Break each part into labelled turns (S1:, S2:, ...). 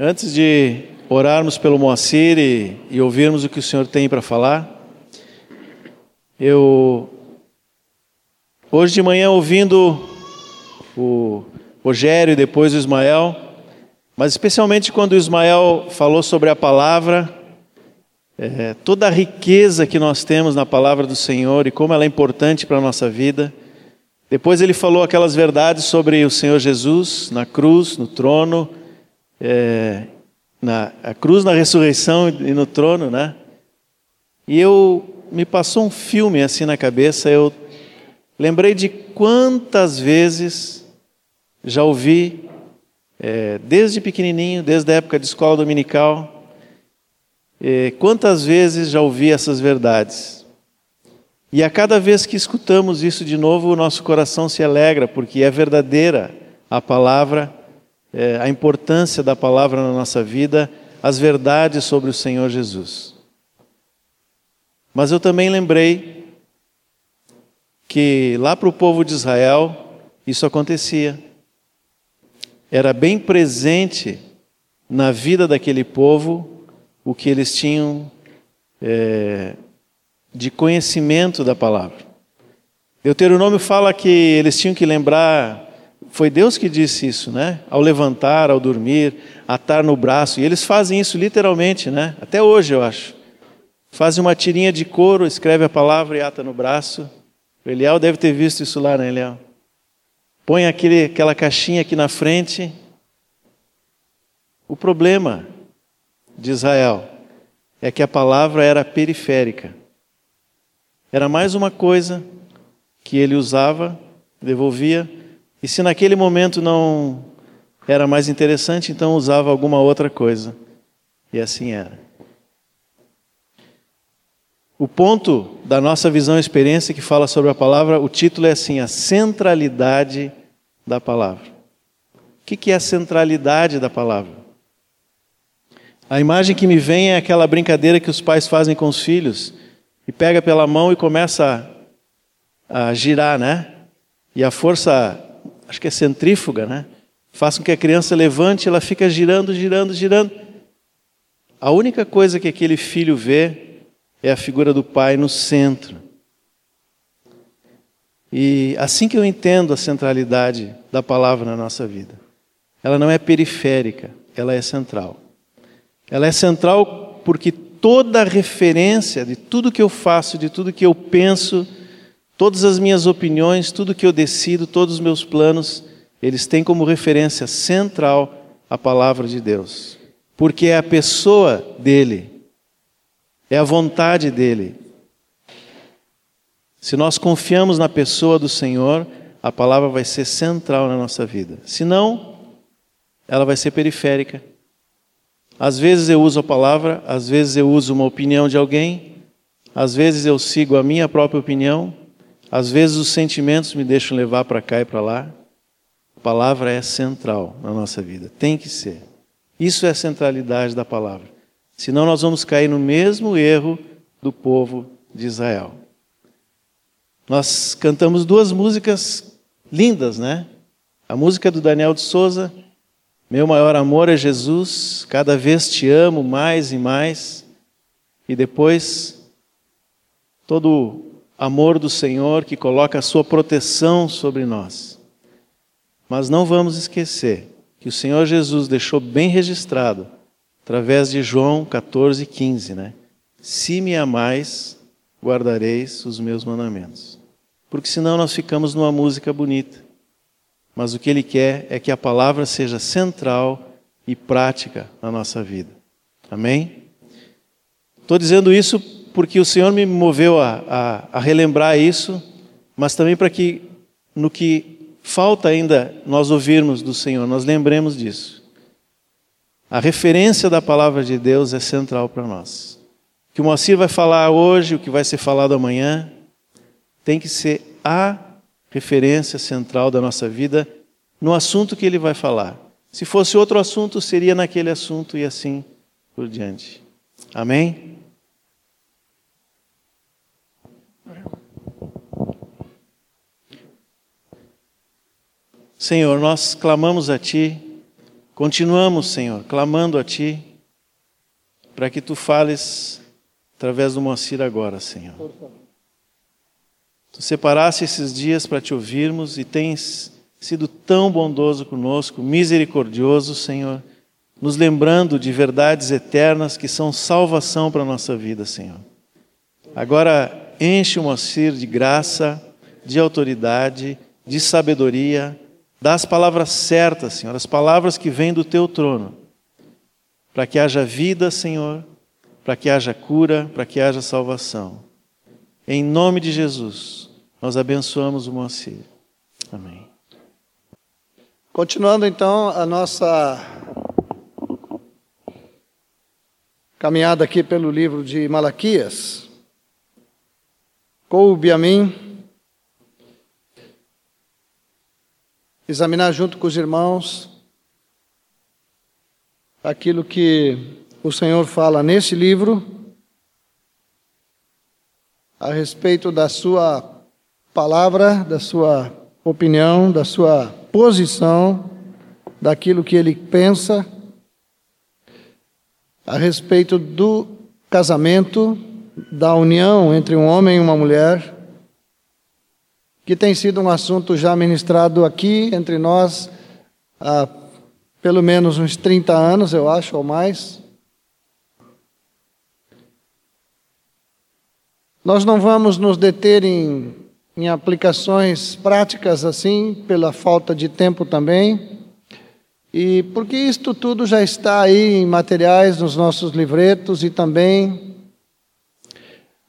S1: Antes de orarmos pelo Moacir e, e ouvirmos o que o Senhor tem para falar, eu hoje de manhã ouvindo o Rogério e depois o Ismael, mas especialmente quando o Ismael falou sobre a palavra, é, toda a riqueza que nós temos na palavra do Senhor e como ela é importante para a nossa vida. Depois ele falou aquelas verdades sobre o Senhor Jesus na cruz, no trono, é, na cruz, na ressurreição e no trono, né? E eu me passou um filme assim na cabeça. Eu lembrei de quantas vezes já ouvi, é, desde pequenininho, desde a época de escola dominical, é, quantas vezes já ouvi essas verdades. E a cada vez que escutamos isso de novo, o nosso coração se alegra, porque é verdadeira a palavra é, a importância da palavra na nossa vida, as verdades sobre o Senhor Jesus. Mas eu também lembrei que lá para o povo de Israel isso acontecia. Era bem presente na vida daquele povo o que eles tinham é, de conhecimento da palavra. Deuteronômio fala que eles tinham que lembrar foi Deus que disse isso, né? Ao levantar, ao dormir, atar no braço. E eles fazem isso literalmente, né? Até hoje, eu acho. Fazem uma tirinha de couro, escreve a palavra e ata no braço. O Eliel deve ter visto isso lá, né, Eliel? Põe aquele, aquela caixinha aqui na frente. O problema de Israel é que a palavra era periférica. Era mais uma coisa que ele usava, devolvia e se naquele momento não era mais interessante, então usava alguma outra coisa. E assim era. O ponto da nossa visão e experiência que fala sobre a palavra, o título é assim: a centralidade da palavra. O que é a centralidade da palavra? A imagem que me vem é aquela brincadeira que os pais fazem com os filhos e pega pela mão e começa a, a girar, né? E a força acho que é centrífuga, né? Faz com que a criança levante, ela fica girando, girando, girando. A única coisa que aquele filho vê é a figura do pai no centro. E assim que eu entendo a centralidade da palavra na nossa vida. Ela não é periférica, ela é central. Ela é central porque toda referência de tudo que eu faço, de tudo que eu penso, Todas as minhas opiniões, tudo que eu decido, todos os meus planos, eles têm como referência central a palavra de Deus. Porque é a pessoa dele, é a vontade dele. Se nós confiamos na pessoa do Senhor, a palavra vai ser central na nossa vida. Se não, ela vai ser periférica. Às vezes eu uso a palavra, às vezes eu uso uma opinião de alguém, às vezes eu sigo a minha própria opinião, às vezes os sentimentos me deixam levar para cá e para lá. A palavra é central na nossa vida, tem que ser. Isso é a centralidade da palavra. Senão nós vamos cair no mesmo erro do povo de Israel. Nós cantamos duas músicas lindas, né? A música do Daniel de Souza, Meu maior amor é Jesus, cada vez te amo mais e mais. E depois, todo amor do Senhor que coloca a sua proteção sobre nós. Mas não vamos esquecer que o Senhor Jesus deixou bem registrado, através de João 14, 15, né? Se me amais, guardareis os meus mandamentos. Porque senão nós ficamos numa música bonita. Mas o que Ele quer é que a palavra seja central e prática na nossa vida. Amém? Estou dizendo isso porque o Senhor me moveu a, a, a relembrar isso, mas também para que no que falta ainda nós ouvirmos do Senhor, nós lembremos disso. A referência da palavra de Deus é central para nós. O que o Moacir vai falar hoje, o que vai ser falado amanhã, tem que ser a referência central da nossa vida no assunto que ele vai falar. Se fosse outro assunto, seria naquele assunto e assim por diante. Amém? Senhor, nós clamamos a Ti Continuamos, Senhor, clamando a Ti, para que Tu fales através do Moacir agora, Senhor. Tu separaste esses dias para te ouvirmos e tens sido tão bondoso conosco, misericordioso, Senhor, nos lembrando de verdades eternas que são salvação para a nossa vida, Senhor. Agora, enche o Moacir de graça, de autoridade, de sabedoria, das palavras certas, Senhor, as palavras que vêm do teu trono, para que haja vida, Senhor, para que haja cura, para que haja salvação. Em nome de Jesus, nós abençoamos o Moacir. Amém.
S2: Continuando então a nossa caminhada aqui pelo livro de Malaquias, coube a mim examinar junto com os irmãos aquilo que o Senhor fala nesse livro a respeito da sua palavra, da sua opinião, da sua posição, daquilo que ele pensa a respeito do casamento, da união entre um homem e uma mulher que tem sido um assunto já ministrado aqui entre nós há pelo menos uns 30 anos, eu acho, ou mais. Nós não vamos nos deter em, em aplicações práticas assim, pela falta de tempo também, e porque isto tudo já está aí em materiais nos nossos livretos e também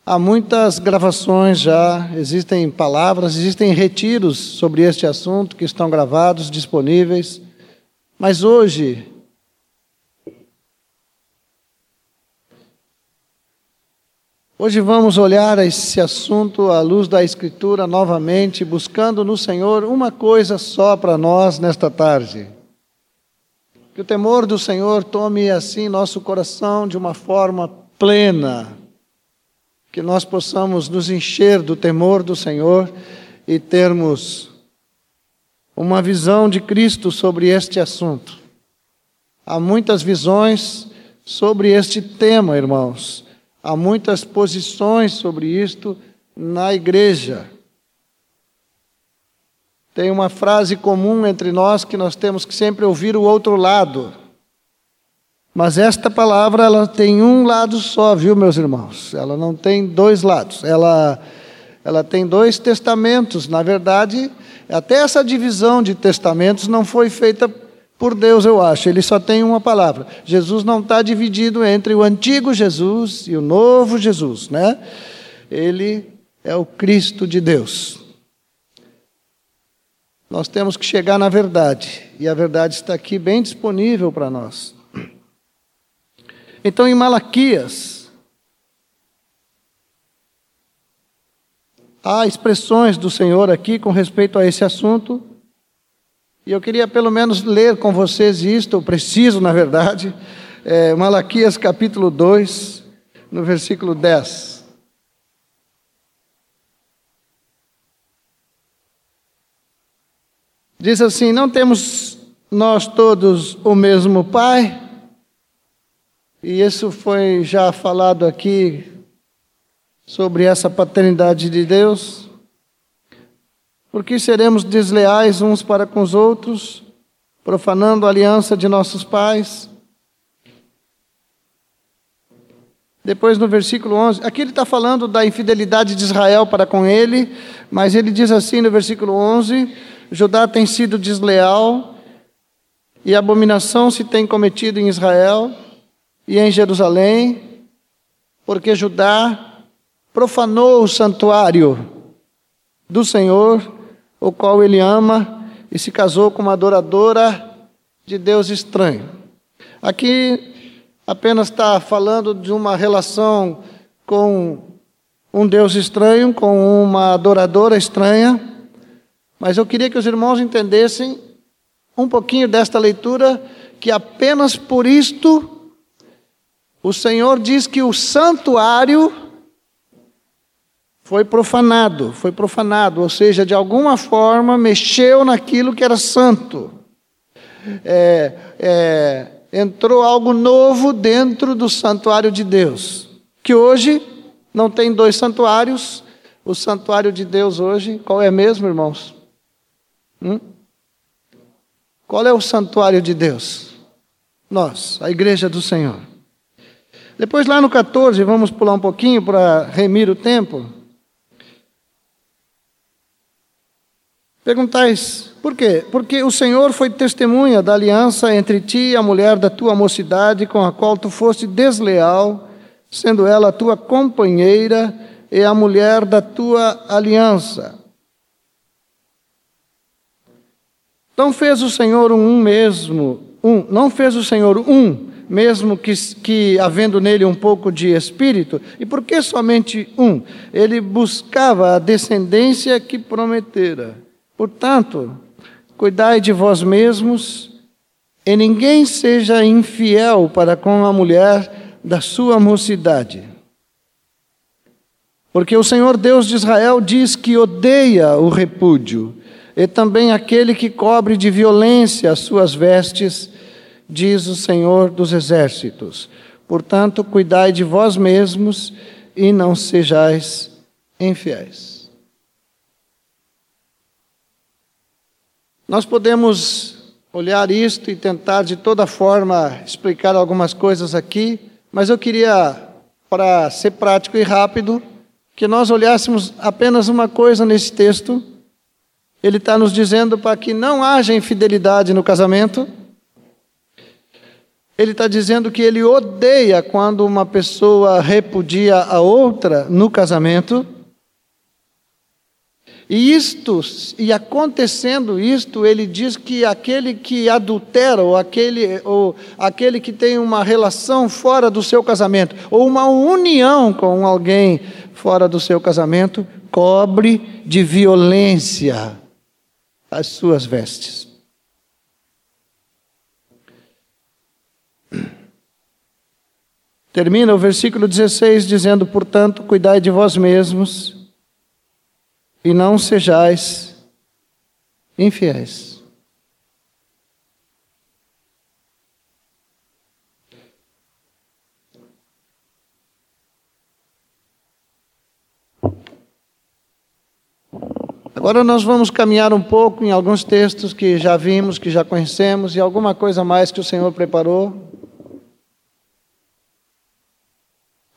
S2: Há muitas gravações já, existem palavras, existem retiros sobre este assunto que estão gravados, disponíveis. Mas hoje, hoje vamos olhar esse assunto à luz da Escritura novamente, buscando no Senhor uma coisa só para nós nesta tarde. Que o temor do Senhor tome assim nosso coração de uma forma plena que nós possamos nos encher do temor do Senhor e termos uma visão de Cristo sobre este assunto. Há muitas visões sobre este tema, irmãos. Há muitas posições sobre isto na igreja. Tem uma frase comum entre nós que nós temos que sempre ouvir o outro lado. Mas esta palavra ela tem um lado só, viu, meus irmãos? Ela não tem dois lados. Ela ela tem dois testamentos. Na verdade, até essa divisão de testamentos não foi feita por Deus, eu acho. Ele só tem uma palavra. Jesus não está dividido entre o antigo Jesus e o novo Jesus, né? Ele é o Cristo de Deus. Nós temos que chegar na verdade, e a verdade está aqui bem disponível para nós. Então, em Malaquias, há expressões do Senhor aqui com respeito a esse assunto. E eu queria pelo menos ler com vocês isto, eu preciso, na verdade, é, Malaquias capítulo 2, no versículo 10. Diz assim: Não temos nós todos o mesmo Pai? E isso foi já falado aqui sobre essa paternidade de Deus. Porque seremos desleais uns para com os outros, profanando a aliança de nossos pais. Depois no versículo 11, aqui ele está falando da infidelidade de Israel para com ele, mas ele diz assim no versículo 11: Judá tem sido desleal e abominação se tem cometido em Israel e em Jerusalém, porque Judá profanou o santuário do Senhor, o qual ele ama, e se casou com uma adoradora de Deus estranho. Aqui apenas está falando de uma relação com um Deus estranho, com uma adoradora estranha, mas eu queria que os irmãos entendessem um pouquinho desta leitura, que apenas por isto o Senhor diz que o santuário foi profanado, foi profanado, ou seja, de alguma forma mexeu naquilo que era santo. é, é, entrou algo novo dentro do santuário de Deus, que hoje não tem dois santuários. O santuário de Deus hoje, qual é mesmo, irmãos? Hum? Qual é o santuário de Deus? Nós, a igreja do Senhor. Depois, lá no 14, vamos pular um pouquinho para remir o tempo. Perguntais, por quê? Porque o Senhor foi testemunha da aliança entre ti e a mulher da tua mocidade, com a qual tu foste desleal, sendo ela a tua companheira e a mulher da tua aliança. Não fez o Senhor um mesmo, um, não fez o Senhor um, mesmo que, que havendo nele um pouco de espírito, e por que somente um? Ele buscava a descendência que prometera. Portanto, cuidai de vós mesmos, e ninguém seja infiel para com a mulher da sua mocidade. Porque o Senhor Deus de Israel diz que odeia o repúdio, e também aquele que cobre de violência as suas vestes, diz o Senhor dos exércitos. Portanto, cuidai de vós mesmos e não sejais infiéis. Nós podemos olhar isto e tentar de toda forma explicar algumas coisas aqui, mas eu queria, para ser prático e rápido, que nós olhássemos apenas uma coisa nesse texto. Ele está nos dizendo para que não haja infidelidade no casamento. Ele está dizendo que ele odeia quando uma pessoa repudia a outra no casamento. E isto, e acontecendo isto, ele diz que aquele que adultera, ou aquele, ou aquele que tem uma relação fora do seu casamento, ou uma união com alguém fora do seu casamento, cobre de violência as suas vestes. Termina o versículo 16 dizendo: Portanto, cuidai de vós mesmos e não sejais infiéis. Agora nós vamos caminhar um pouco em alguns textos que já vimos, que já conhecemos, e alguma coisa mais que o Senhor preparou.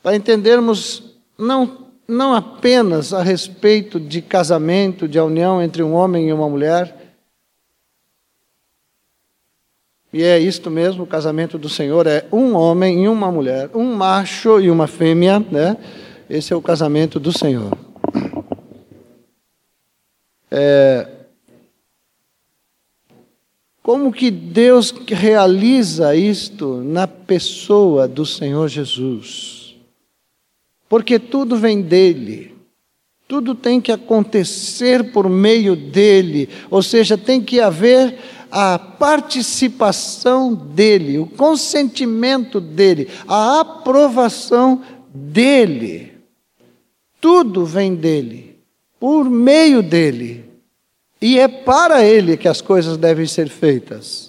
S2: Para entendermos não não apenas a respeito de casamento, de união entre um homem e uma mulher. E é isto mesmo, o casamento do Senhor é um homem e uma mulher, um macho e uma fêmea, né? Esse é o casamento do Senhor. É, como que Deus realiza isto na pessoa do Senhor Jesus? Porque tudo vem dele. Tudo tem que acontecer por meio dele, ou seja, tem que haver a participação dele, o consentimento dele, a aprovação dele. Tudo vem dele, por meio dele. E é para ele que as coisas devem ser feitas.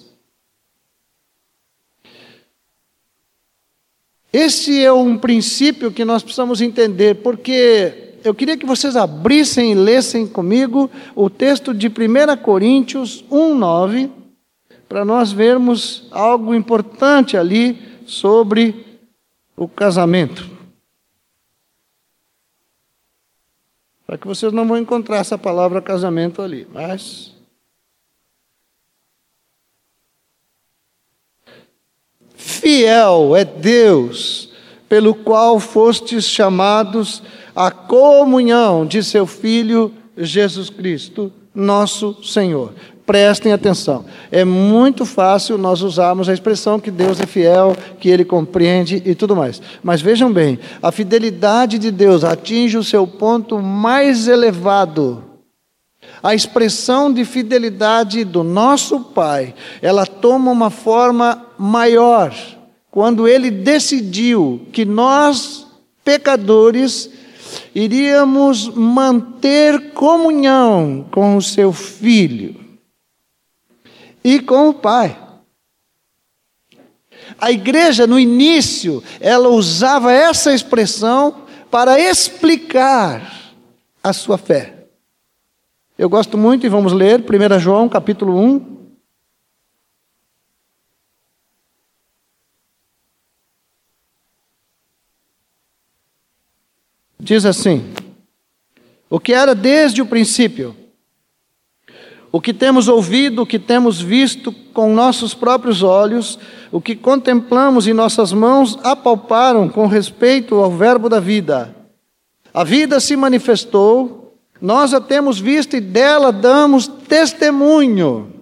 S2: Esse é um princípio que nós precisamos entender, porque eu queria que vocês abrissem e lessem comigo o texto de 1 Coríntios 1,9, para nós vermos algo importante ali sobre o casamento. Para que vocês não vão encontrar essa palavra casamento ali, mas Fiel é Deus, pelo qual fostes chamados à comunhão de seu Filho Jesus Cristo, nosso Senhor. Prestem atenção. É muito fácil nós usarmos a expressão que Deus é fiel, que Ele compreende e tudo mais. Mas vejam bem, a fidelidade de Deus atinge o seu ponto mais elevado a expressão de fidelidade do nosso Pai, ela toma uma forma maior quando ele decidiu que nós, pecadores, iríamos manter comunhão com o seu filho e com o Pai. A igreja, no início, ela usava essa expressão para explicar a sua fé. Eu gosto muito, e vamos ler 1 João capítulo 1. Diz assim: O que era desde o princípio, o que temos ouvido, o que temos visto com nossos próprios olhos, o que contemplamos e nossas mãos apalparam com respeito ao Verbo da vida. A vida se manifestou, nós a temos visto e dela damos testemunho.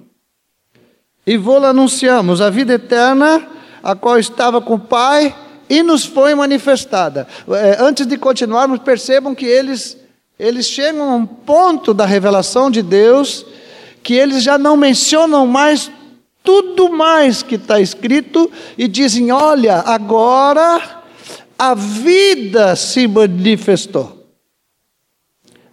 S2: E vou-la anunciamos, a vida eterna, a qual estava com o Pai e nos foi manifestada. É, antes de continuarmos, percebam que eles, eles chegam a um ponto da revelação de Deus que eles já não mencionam mais tudo mais que está escrito e dizem: olha, agora a vida se manifestou.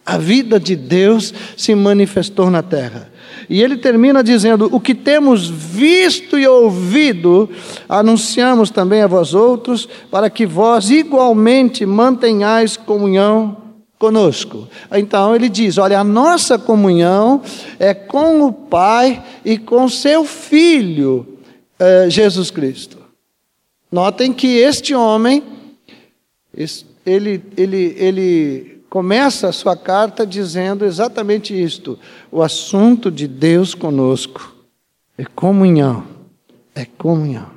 S2: A vida de Deus se manifestou na terra. E ele termina dizendo: O que temos visto e ouvido, anunciamos também a vós outros, para que vós igualmente mantenhais comunhão conosco. Então ele diz: olha, a nossa comunhão é com o Pai e com seu Filho, eh, Jesus Cristo. Notem que este homem, ele, ele, ele começa a sua carta dizendo exatamente isto: o assunto de Deus conosco é comunhão, é comunhão.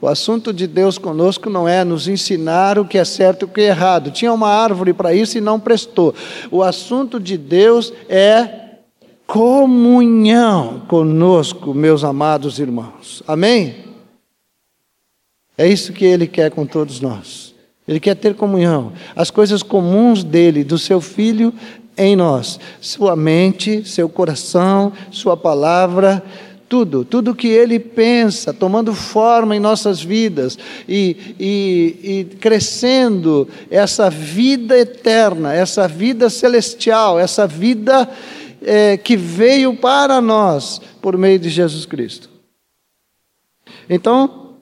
S2: O assunto de Deus conosco não é nos ensinar o que é certo e o que é errado. Tinha uma árvore para isso e não prestou. O assunto de Deus é comunhão conosco, meus amados irmãos. Amém? É isso que Ele quer com todos nós. Ele quer ter comunhão. As coisas comuns dele, do seu filho em nós. Sua mente, seu coração, sua palavra tudo, tudo que ele pensa, tomando forma em nossas vidas e, e, e crescendo essa vida eterna, essa vida celestial, essa vida é, que veio para nós por meio de Jesus Cristo. Então,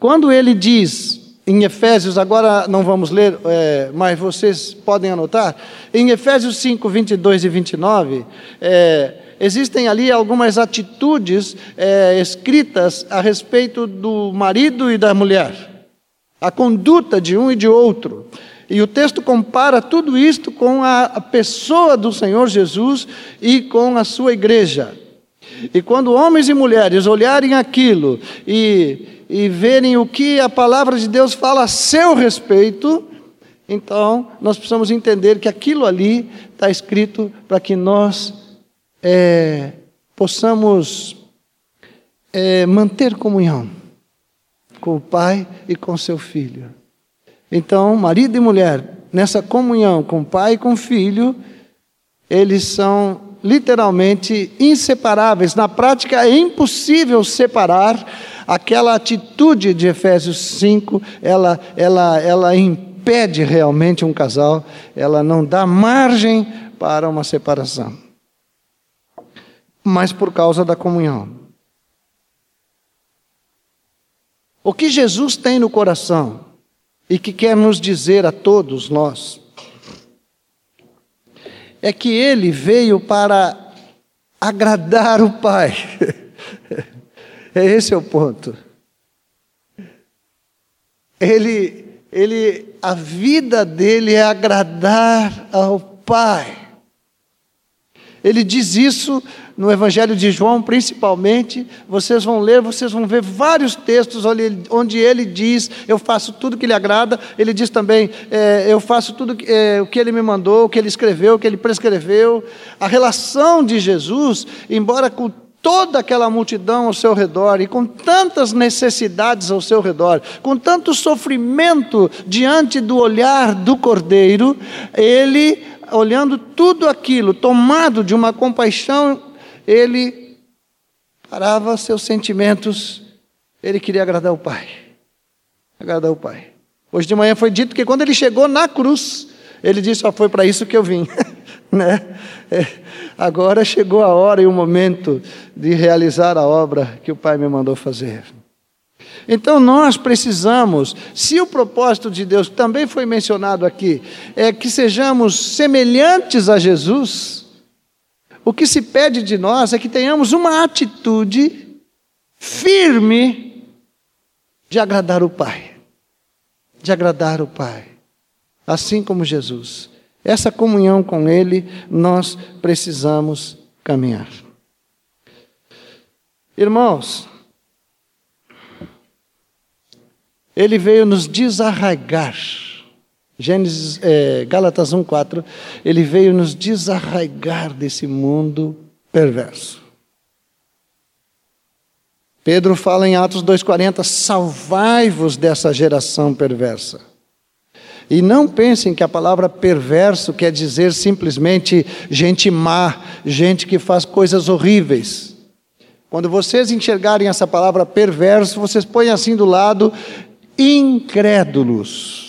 S2: quando ele diz em Efésios, agora não vamos ler, é, mas vocês podem anotar, em Efésios 5, 22 e 29, é, existem ali algumas atitudes é, escritas a respeito do marido e da mulher, a conduta de um e de outro. E o texto compara tudo isto com a pessoa do Senhor Jesus e com a sua igreja. E quando homens e mulheres olharem aquilo e, e verem o que a palavra de Deus fala a seu respeito, então nós precisamos entender que aquilo ali está escrito para que nós é, possamos é, manter comunhão com o Pai e com seu Filho. Então, marido e mulher, nessa comunhão com o Pai e com o Filho, eles são literalmente inseparáveis. Na prática, é impossível separar aquela atitude de Efésios 5, ela, ela, ela impede realmente um casal, ela não dá margem para uma separação mas por causa da comunhão. O que Jesus tem no coração e que quer nos dizer a todos nós é que ele veio para agradar o Pai. É esse é o ponto. Ele, ele, a vida dele é agradar ao Pai. Ele diz isso no Evangelho de João, principalmente, vocês vão ler, vocês vão ver vários textos onde ele diz: Eu faço tudo que lhe agrada. Ele diz também: é, Eu faço tudo é, o que ele me mandou, o que ele escreveu, o que ele prescreveu. A relação de Jesus, embora com toda aquela multidão ao seu redor e com tantas necessidades ao seu redor, com tanto sofrimento diante do olhar do Cordeiro, ele, olhando tudo aquilo, tomado de uma compaixão ele parava seus sentimentos, ele queria agradar o Pai. Agradar o Pai. Hoje de manhã foi dito que quando ele chegou na cruz, ele disse: Só foi para isso que eu vim. né? É, agora chegou a hora e o momento de realizar a obra que o Pai me mandou fazer. Então nós precisamos, se o propósito de Deus também foi mencionado aqui, é que sejamos semelhantes a Jesus, o que se pede de nós é que tenhamos uma atitude firme de agradar o Pai. De agradar o Pai. Assim como Jesus. Essa comunhão com Ele nós precisamos caminhar. Irmãos, Ele veio nos desarraigar. Gênesis, é, Gálatas 1,4, ele veio nos desarraigar desse mundo perverso. Pedro fala em Atos 2,40: salvai-vos dessa geração perversa. E não pensem que a palavra perverso quer dizer simplesmente gente má, gente que faz coisas horríveis. Quando vocês enxergarem essa palavra perverso, vocês põem assim do lado incrédulos.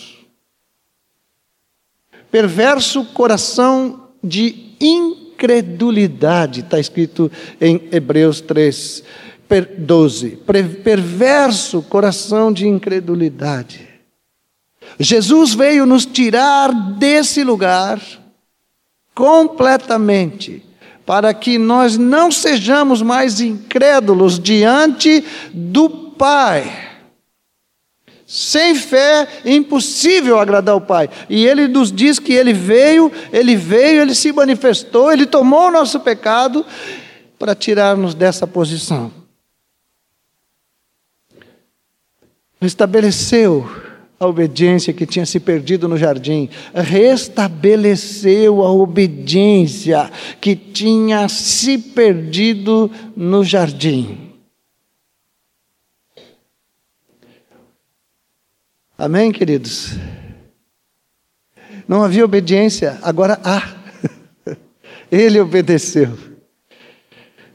S2: Perverso coração de incredulidade, está escrito em Hebreus 3, 12. Perverso coração de incredulidade. Jesus veio nos tirar desse lugar completamente, para que nós não sejamos mais incrédulos diante do Pai. Sem fé é impossível agradar o Pai. E ele nos diz que ele veio, ele veio, ele se manifestou, ele tomou o nosso pecado para tirar-nos dessa posição. Estabeleceu a obediência que tinha se perdido no jardim, restabeleceu a obediência que tinha se perdido no jardim. Amém, queridos? Não havia obediência, agora há. Ele obedeceu.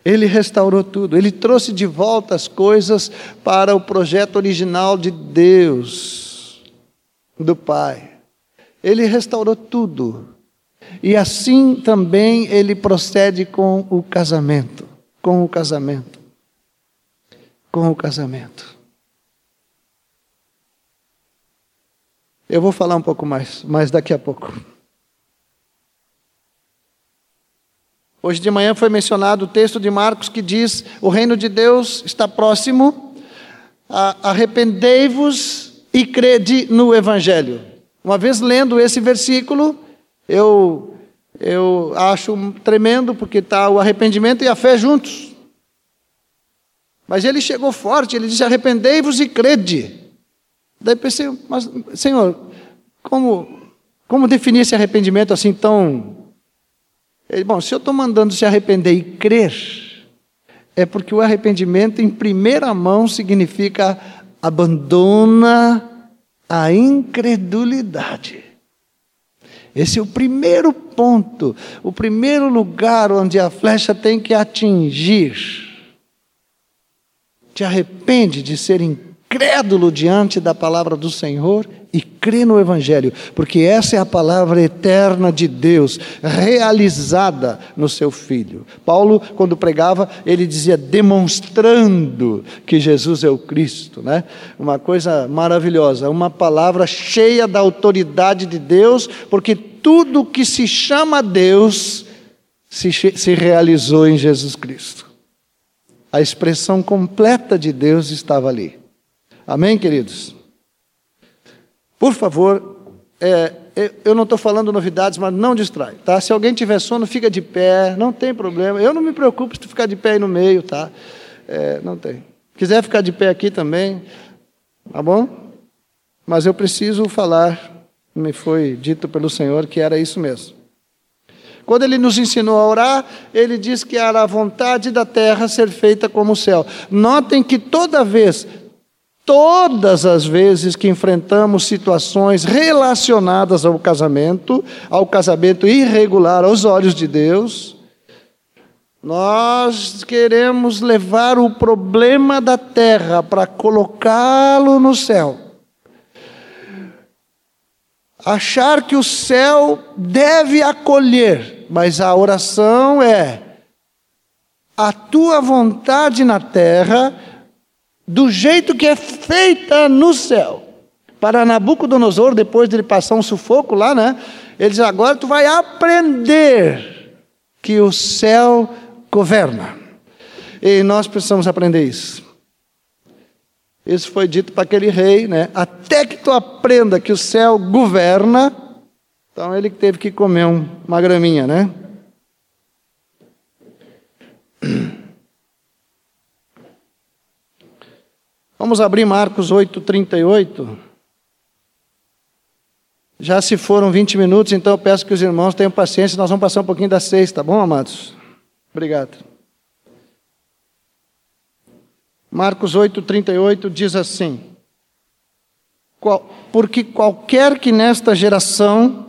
S2: Ele restaurou tudo. Ele trouxe de volta as coisas para o projeto original de Deus, do Pai. Ele restaurou tudo. E assim também ele procede com o casamento. Com o casamento. Com o casamento. Eu vou falar um pouco mais, mas daqui a pouco. Hoje de manhã foi mencionado o texto de Marcos que diz: O reino de Deus está próximo, arrependei-vos e crede no Evangelho. Uma vez lendo esse versículo, eu, eu acho tremendo, porque está o arrependimento e a fé juntos. Mas ele chegou forte, ele disse: Arrependei-vos e crede. Daí pensei, mas, Senhor, como, como definir esse arrependimento assim tão. Bom, se eu estou mandando se arrepender e crer, é porque o arrependimento, em primeira mão, significa abandona a incredulidade. Esse é o primeiro ponto, o primeiro lugar onde a flecha tem que atingir. Te arrepende de ser incrédulo incrédulo diante da palavra do Senhor e crê no Evangelho, porque essa é a palavra eterna de Deus, realizada no seu Filho. Paulo, quando pregava, ele dizia demonstrando que Jesus é o Cristo, né? Uma coisa maravilhosa, uma palavra cheia da autoridade de Deus, porque tudo que se chama Deus se, se realizou em Jesus Cristo. A expressão completa de Deus estava ali. Amém, queridos? Por favor, é, eu não estou falando novidades, mas não distrai, tá? Se alguém tiver sono, fica de pé, não tem problema. Eu não me preocupo se tu ficar de pé aí no meio, tá? É, não tem. Quiser ficar de pé aqui também, tá bom? Mas eu preciso falar, me foi dito pelo Senhor que era isso mesmo. Quando ele nos ensinou a orar, ele diz que era a vontade da terra ser feita como o céu. Notem que toda vez Todas as vezes que enfrentamos situações relacionadas ao casamento, ao casamento irregular aos olhos de Deus, nós queremos levar o problema da terra para colocá-lo no céu. Achar que o céu deve acolher, mas a oração é: a tua vontade na terra do jeito que é feita no céu. Para Nabucodonosor, depois de ele passar um sufoco lá, né? Ele diz: agora tu vai aprender que o céu governa. E nós precisamos aprender isso. Isso foi dito para aquele rei, né? Até que tu aprenda que o céu governa, então ele teve que comer um, uma graminha, né? Vamos abrir Marcos 8, 38. Já se foram 20 minutos, então eu peço que os irmãos tenham paciência, nós vamos passar um pouquinho das seis, tá bom, amados? Obrigado. Marcos 8, 38 diz assim: Porque qualquer que nesta geração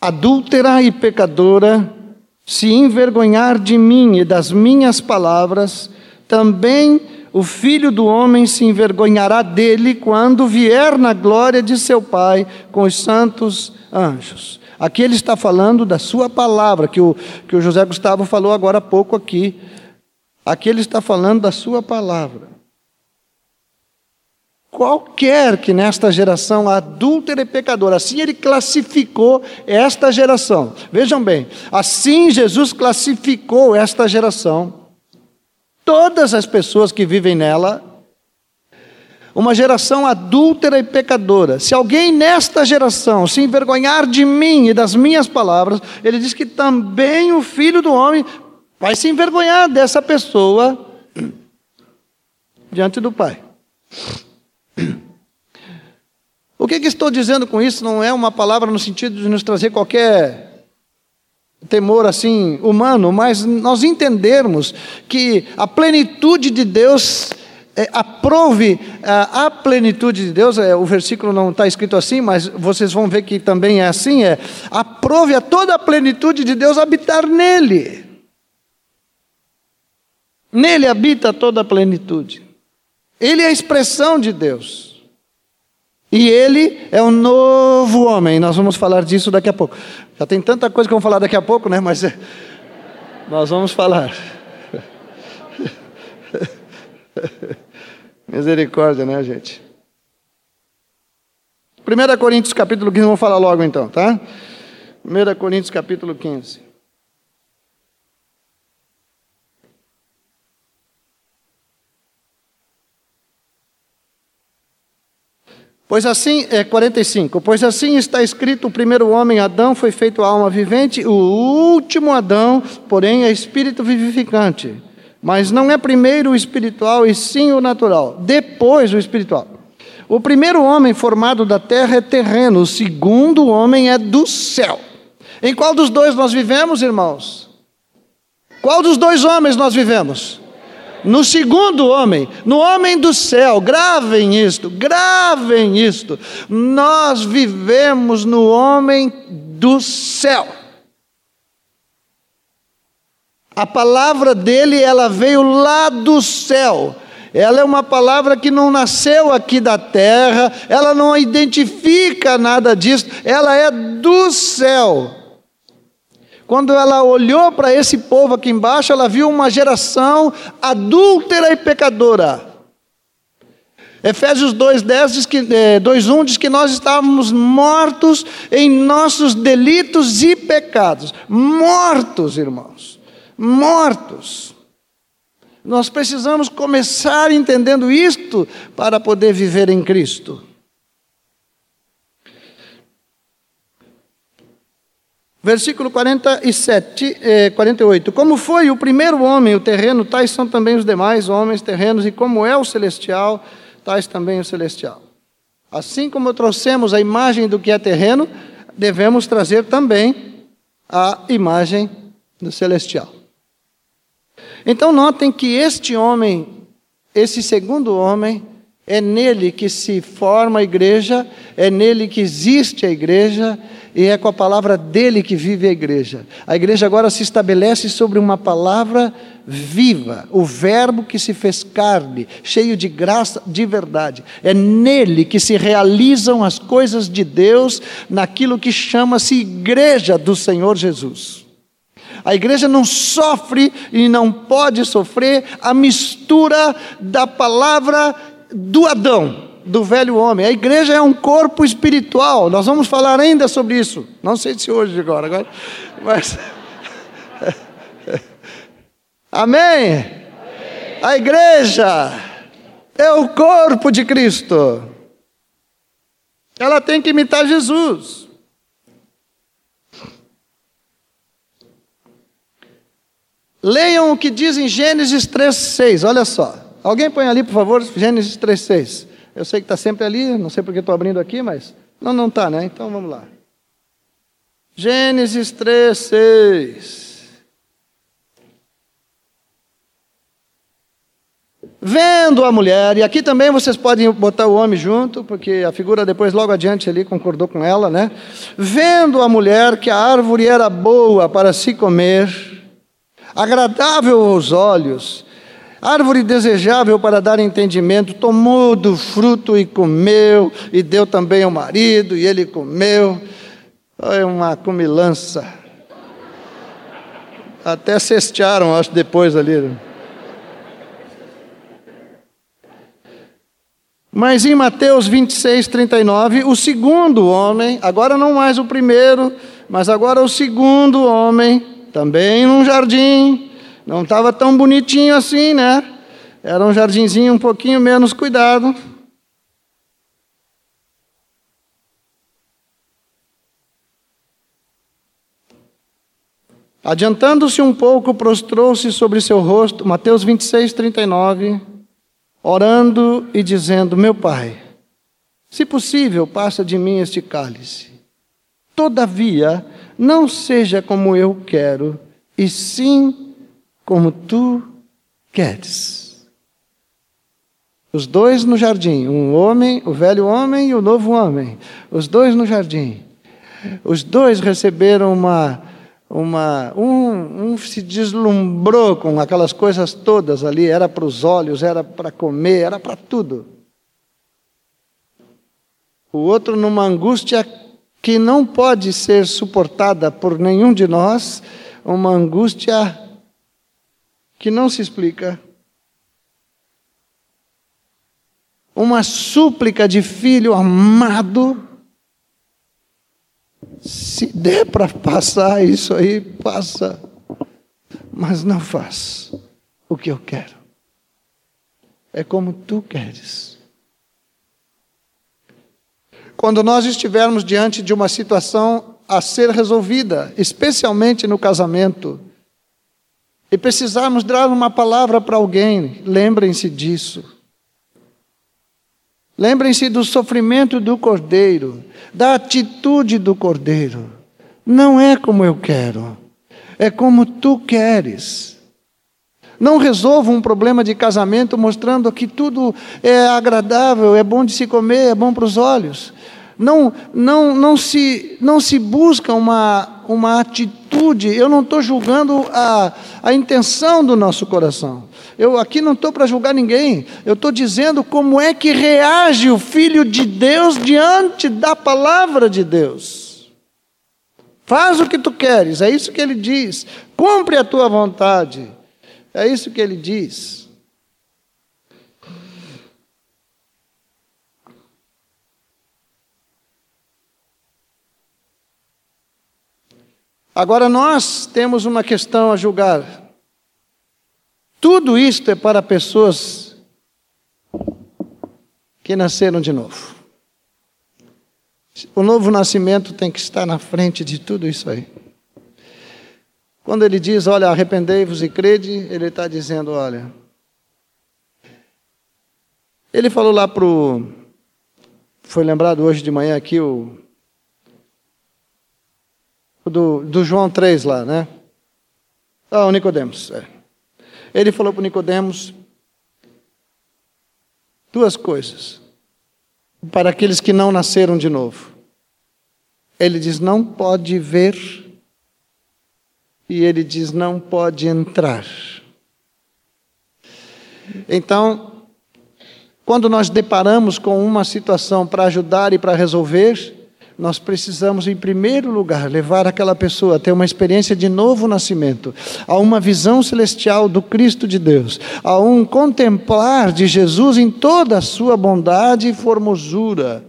S2: adúltera e pecadora se envergonhar de mim e das minhas palavras, também o filho do homem se envergonhará dele quando vier na glória de seu Pai com os santos anjos. Aqui ele está falando da sua palavra, que o, que o José Gustavo falou agora há pouco aqui. Aqui ele está falando da sua palavra. Qualquer que nesta geração adúltera e pecadora, assim ele classificou esta geração. Vejam bem, assim Jesus classificou esta geração todas as pessoas que vivem nela, uma geração adúltera e pecadora. Se alguém nesta geração se envergonhar de mim e das minhas palavras, ele diz que também o filho do homem vai se envergonhar dessa pessoa diante do Pai. O que, que, estou dizendo com isso? Não é uma palavra no sentido de nos trazer qualquer temor assim humano, mas nós entendermos que a plenitude de Deus é, aprove a, a, plenitude de Deus, é, o versículo não está escrito assim, mas vocês vão ver que também é assim, é aprove a toda a plenitude de Deus habitar nele. Nele habita toda a plenitude. Ele é a expressão de Deus. E ele é um novo homem. Nós vamos falar disso daqui a pouco. Já tem tanta coisa que vamos falar daqui a pouco, né? Mas nós vamos falar. Misericórdia, né, gente? 1 Coríntios capítulo 15, vamos falar logo então, tá? 1 Coríntios capítulo 15. Pois assim, é 45. Pois assim está escrito: o primeiro homem, Adão, foi feito alma vivente, o último Adão, porém, é espírito vivificante. Mas não é primeiro o espiritual e sim o natural, depois o espiritual. O primeiro homem formado da terra é terreno, o segundo homem é do céu. Em qual dos dois nós vivemos, irmãos? Qual dos dois homens nós vivemos? No segundo homem, no homem do céu. Gravem isto, gravem isto. Nós vivemos no homem do céu. A palavra dele, ela veio lá do céu. Ela é uma palavra que não nasceu aqui da terra, ela não identifica nada disso, ela é do céu. Quando ela olhou para esse povo aqui embaixo, ela viu uma geração adúltera e pecadora. Efésios 2:10 diz que 2:1 é, diz que nós estávamos mortos em nossos delitos e pecados. Mortos, irmãos. Mortos. Nós precisamos começar entendendo isto para poder viver em Cristo. Versículo 47, eh, 48. Como foi o primeiro homem, o terreno, tais são também os demais homens terrenos, e como é o celestial, tais também o celestial. Assim como trouxemos a imagem do que é terreno, devemos trazer também a imagem do celestial. Então, notem que este homem, esse segundo homem, é nele que se forma a igreja, é nele que existe a igreja, e é com a palavra dele que vive a igreja. A igreja agora se estabelece sobre uma palavra viva, o Verbo que se fez carne, cheio de graça, de verdade. É nele que se realizam as coisas de Deus, naquilo que chama-se igreja do Senhor Jesus. A igreja não sofre e não pode sofrer a mistura da palavra do Adão, do velho homem. A igreja é um corpo espiritual. Nós vamos falar ainda sobre isso. Não sei se hoje agora, agora mas Amém. A igreja é o corpo de Cristo. Ela tem que imitar Jesus. Leiam o que diz em Gênesis 3,6. Olha só. Alguém põe ali, por favor, Gênesis 3,6. Eu sei que está sempre ali, não sei porque estou abrindo aqui, mas. Não, não está, né? Então vamos lá. Gênesis 3,6. Vendo a mulher, e aqui também vocês podem botar o homem junto, porque a figura depois, logo adiante, ali concordou com ela, né? Vendo a mulher que a árvore era boa para se comer, agradável aos olhos, árvore desejável para dar entendimento, tomou do fruto e comeu, e deu também ao marido, e ele comeu. Foi uma comilança. Até cestearam, acho, depois ali. Mas em Mateus 26, 39, o segundo homem, agora não mais o primeiro, mas agora o segundo homem, também num jardim, não estava tão bonitinho assim, né? Era um jardinzinho um pouquinho menos cuidado. Adiantando-se um pouco, prostrou-se sobre seu rosto, Mateus 26, 39 orando e dizendo: Meu Pai, se possível, passa de mim este cálice. Todavia, não seja como eu quero, e sim como tu queres. Os dois no jardim, um homem, o velho homem e o novo homem, os dois no jardim. Os dois receberam uma uma, um, um, se deslumbrou com aquelas coisas todas ali, era para os olhos, era para comer, era para tudo. O outro, numa angústia que não pode ser suportada por nenhum de nós, uma angústia que não se explica. Uma súplica de filho amado se der para passar isso aí, passa. Mas não faz o que eu quero. É como tu queres. Quando nós estivermos diante de uma situação a ser resolvida, especialmente no casamento, e precisarmos dar uma palavra para alguém, lembrem-se disso. Lembrem-se do sofrimento do cordeiro, da atitude do cordeiro. Não é como eu quero, é como tu queres. Não resolva um problema de casamento mostrando que tudo é agradável, é bom de se comer, é bom para os olhos. Não, não, não, se, não se busca uma, uma atitude, eu não estou julgando a, a intenção do nosso coração. Eu aqui não estou para julgar ninguém, eu estou dizendo como é que reage o Filho de Deus diante da palavra de Deus. Faz o que tu queres, é isso que ele diz. Cumpre a tua vontade, é isso que ele diz. Agora nós temos uma questão a julgar. Tudo isto é para pessoas que nasceram de novo. O novo nascimento tem que estar na frente de tudo isso aí. Quando ele diz, olha, arrependei-vos e crede, ele está dizendo, olha. Ele falou lá para o. Foi lembrado hoje de manhã aqui o. Do, do João 3 lá, né? Ah, o Nicodemos. É. Ele falou para Nicodemos duas coisas para aqueles que não nasceram de novo. Ele diz: não pode ver, e ele diz: não pode entrar. Então, quando nós deparamos com uma situação para ajudar e para resolver, nós precisamos, em primeiro lugar, levar aquela pessoa a ter uma experiência de novo nascimento, a uma visão celestial do Cristo de Deus, a um contemplar de Jesus em toda a sua bondade e formosura.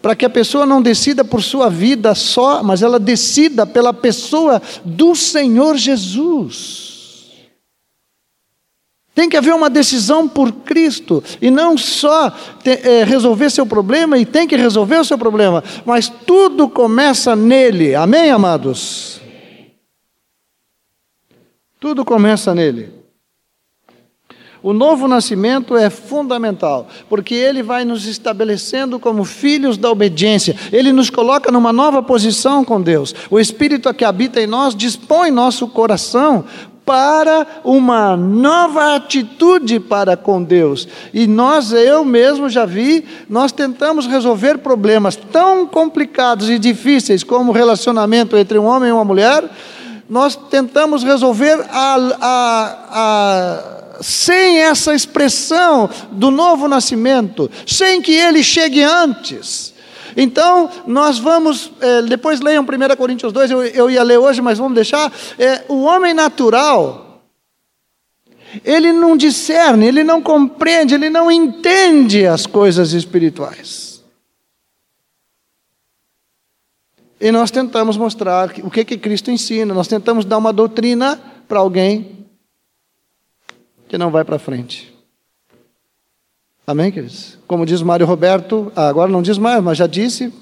S2: Para que a pessoa não decida por sua vida só, mas ela decida pela pessoa do Senhor Jesus. Tem que haver uma decisão por Cristo e não só é, resolver seu problema e tem que resolver o seu problema, mas tudo começa nele. Amém, amados? Tudo começa nele. O novo nascimento é fundamental, porque ele vai nos estabelecendo como filhos da obediência, ele nos coloca numa nova posição com Deus. O Espírito que habita em nós dispõe nosso coração para uma nova atitude para com Deus. E nós, eu mesmo já vi, nós tentamos resolver problemas tão complicados e difíceis como o relacionamento entre um homem e uma mulher, nós tentamos resolver a, a, a, sem essa expressão do novo nascimento, sem que ele chegue antes. Então, nós vamos, é, depois leiam 1 Coríntios 2, eu, eu, ia ler hoje, mas vamos deixar. É, o homem natural, ele não discerne, ele não compreende, ele não entende as coisas espirituais. E nós tentamos mostrar o que, que Cristo ensina, nós tentamos dar uma doutrina para alguém que não vai para frente. Amém, queridos? Como diz Mário Roberto, ah, agora não diz mais, mas já disse,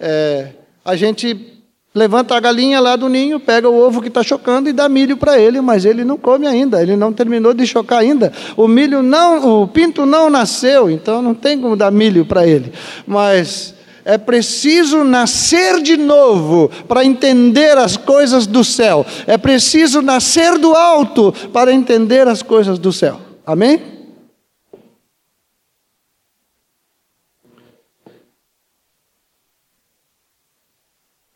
S2: é, a gente levanta a galinha lá do ninho, pega o ovo que está chocando e dá milho para ele, mas ele não come ainda, ele não terminou de chocar ainda. O milho não, o pinto não nasceu, então não tem como dar milho para ele. Mas é preciso nascer de novo para entender as coisas do céu. É preciso nascer do alto para entender as coisas do céu. Amém?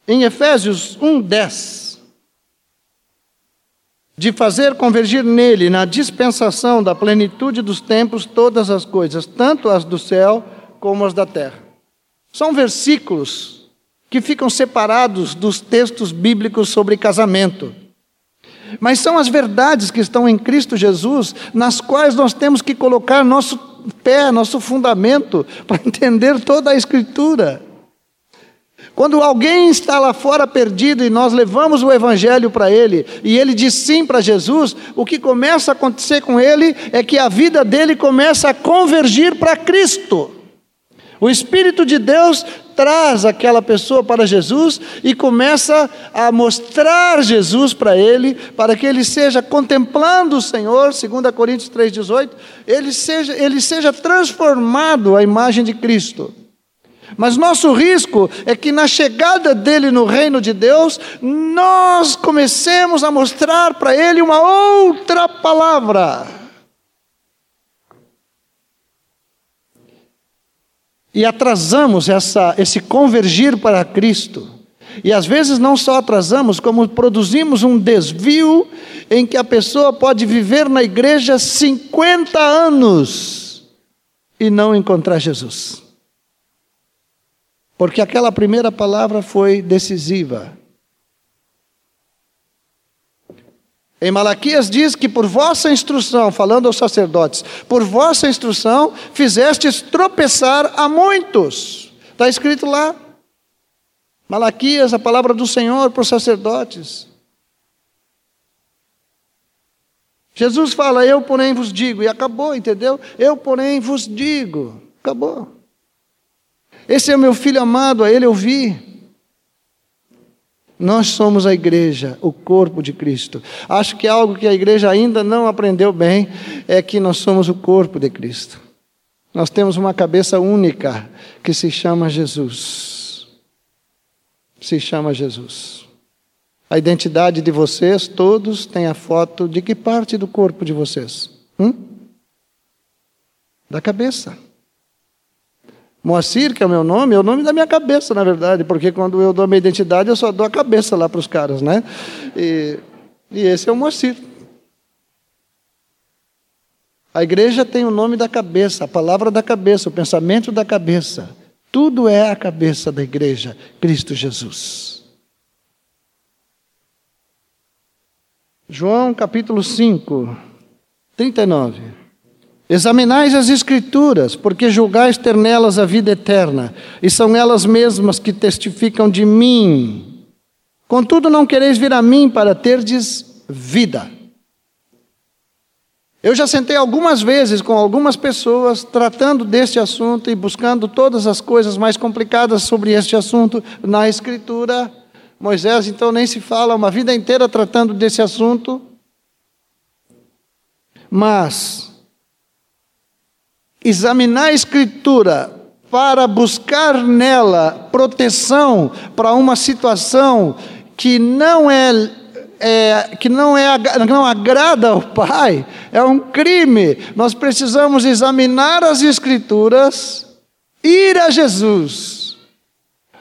S2: Em Efésios 1:10, de fazer convergir nele, na dispensação da plenitude dos tempos, todas as coisas, tanto as do céu como as da terra. São versículos que ficam separados dos textos bíblicos sobre casamento. Mas são as verdades que estão em Cristo Jesus, nas quais nós temos que colocar nosso pé, nosso fundamento, para entender toda a Escritura. Quando alguém está lá fora perdido e nós levamos o Evangelho para ele, e ele diz sim para Jesus, o que começa a acontecer com ele é que a vida dele começa a convergir para Cristo. O Espírito de Deus traz aquela pessoa para Jesus e começa a mostrar Jesus para ele, para que ele seja contemplando o Senhor, 2 Coríntios 3,18, ele seja, ele seja transformado à imagem de Cristo. Mas nosso risco é que na chegada dele no reino de Deus, nós comecemos a mostrar para ele uma outra palavra. E atrasamos essa, esse convergir para Cristo. E às vezes não só atrasamos, como produzimos um desvio em que a pessoa pode viver na igreja 50 anos e não encontrar Jesus. Porque aquela primeira palavra foi decisiva. Em Malaquias diz que por vossa instrução, falando aos sacerdotes, por vossa instrução fizestes tropeçar a muitos. Está escrito lá. Malaquias, a palavra do Senhor para os sacerdotes. Jesus fala, eu porém vos digo, e acabou, entendeu? Eu porém vos digo, acabou. Esse é o meu filho amado, a ele eu vi. Nós somos a igreja, o corpo de Cristo. Acho que algo que a igreja ainda não aprendeu bem é que nós somos o corpo de Cristo. Nós temos uma cabeça única que se chama Jesus. Se chama Jesus. A identidade de vocês, todos, tem a foto de que parte do corpo de vocês? Hum? Da cabeça. Moacir, que é o meu nome, é o nome da minha cabeça, na verdade, porque quando eu dou minha identidade, eu só dou a cabeça lá para os caras, né? E, e esse é o Moacir. A igreja tem o nome da cabeça, a palavra da cabeça, o pensamento da cabeça. Tudo é a cabeça da igreja, Cristo Jesus. João capítulo 5, 39. Examinais as Escrituras, porque julgais ter nelas a vida eterna, e são elas mesmas que testificam de mim. Contudo, não quereis vir a mim para terdes vida. Eu já sentei algumas vezes com algumas pessoas tratando deste assunto e buscando todas as coisas mais complicadas sobre este assunto na Escritura. Moisés, então, nem se fala, uma vida inteira tratando desse assunto. Mas, examinar a Escritura para buscar nela proteção para uma situação que não é é, que não, é, não agrada ao Pai, é um crime. Nós precisamos examinar as Escrituras, ir a Jesus,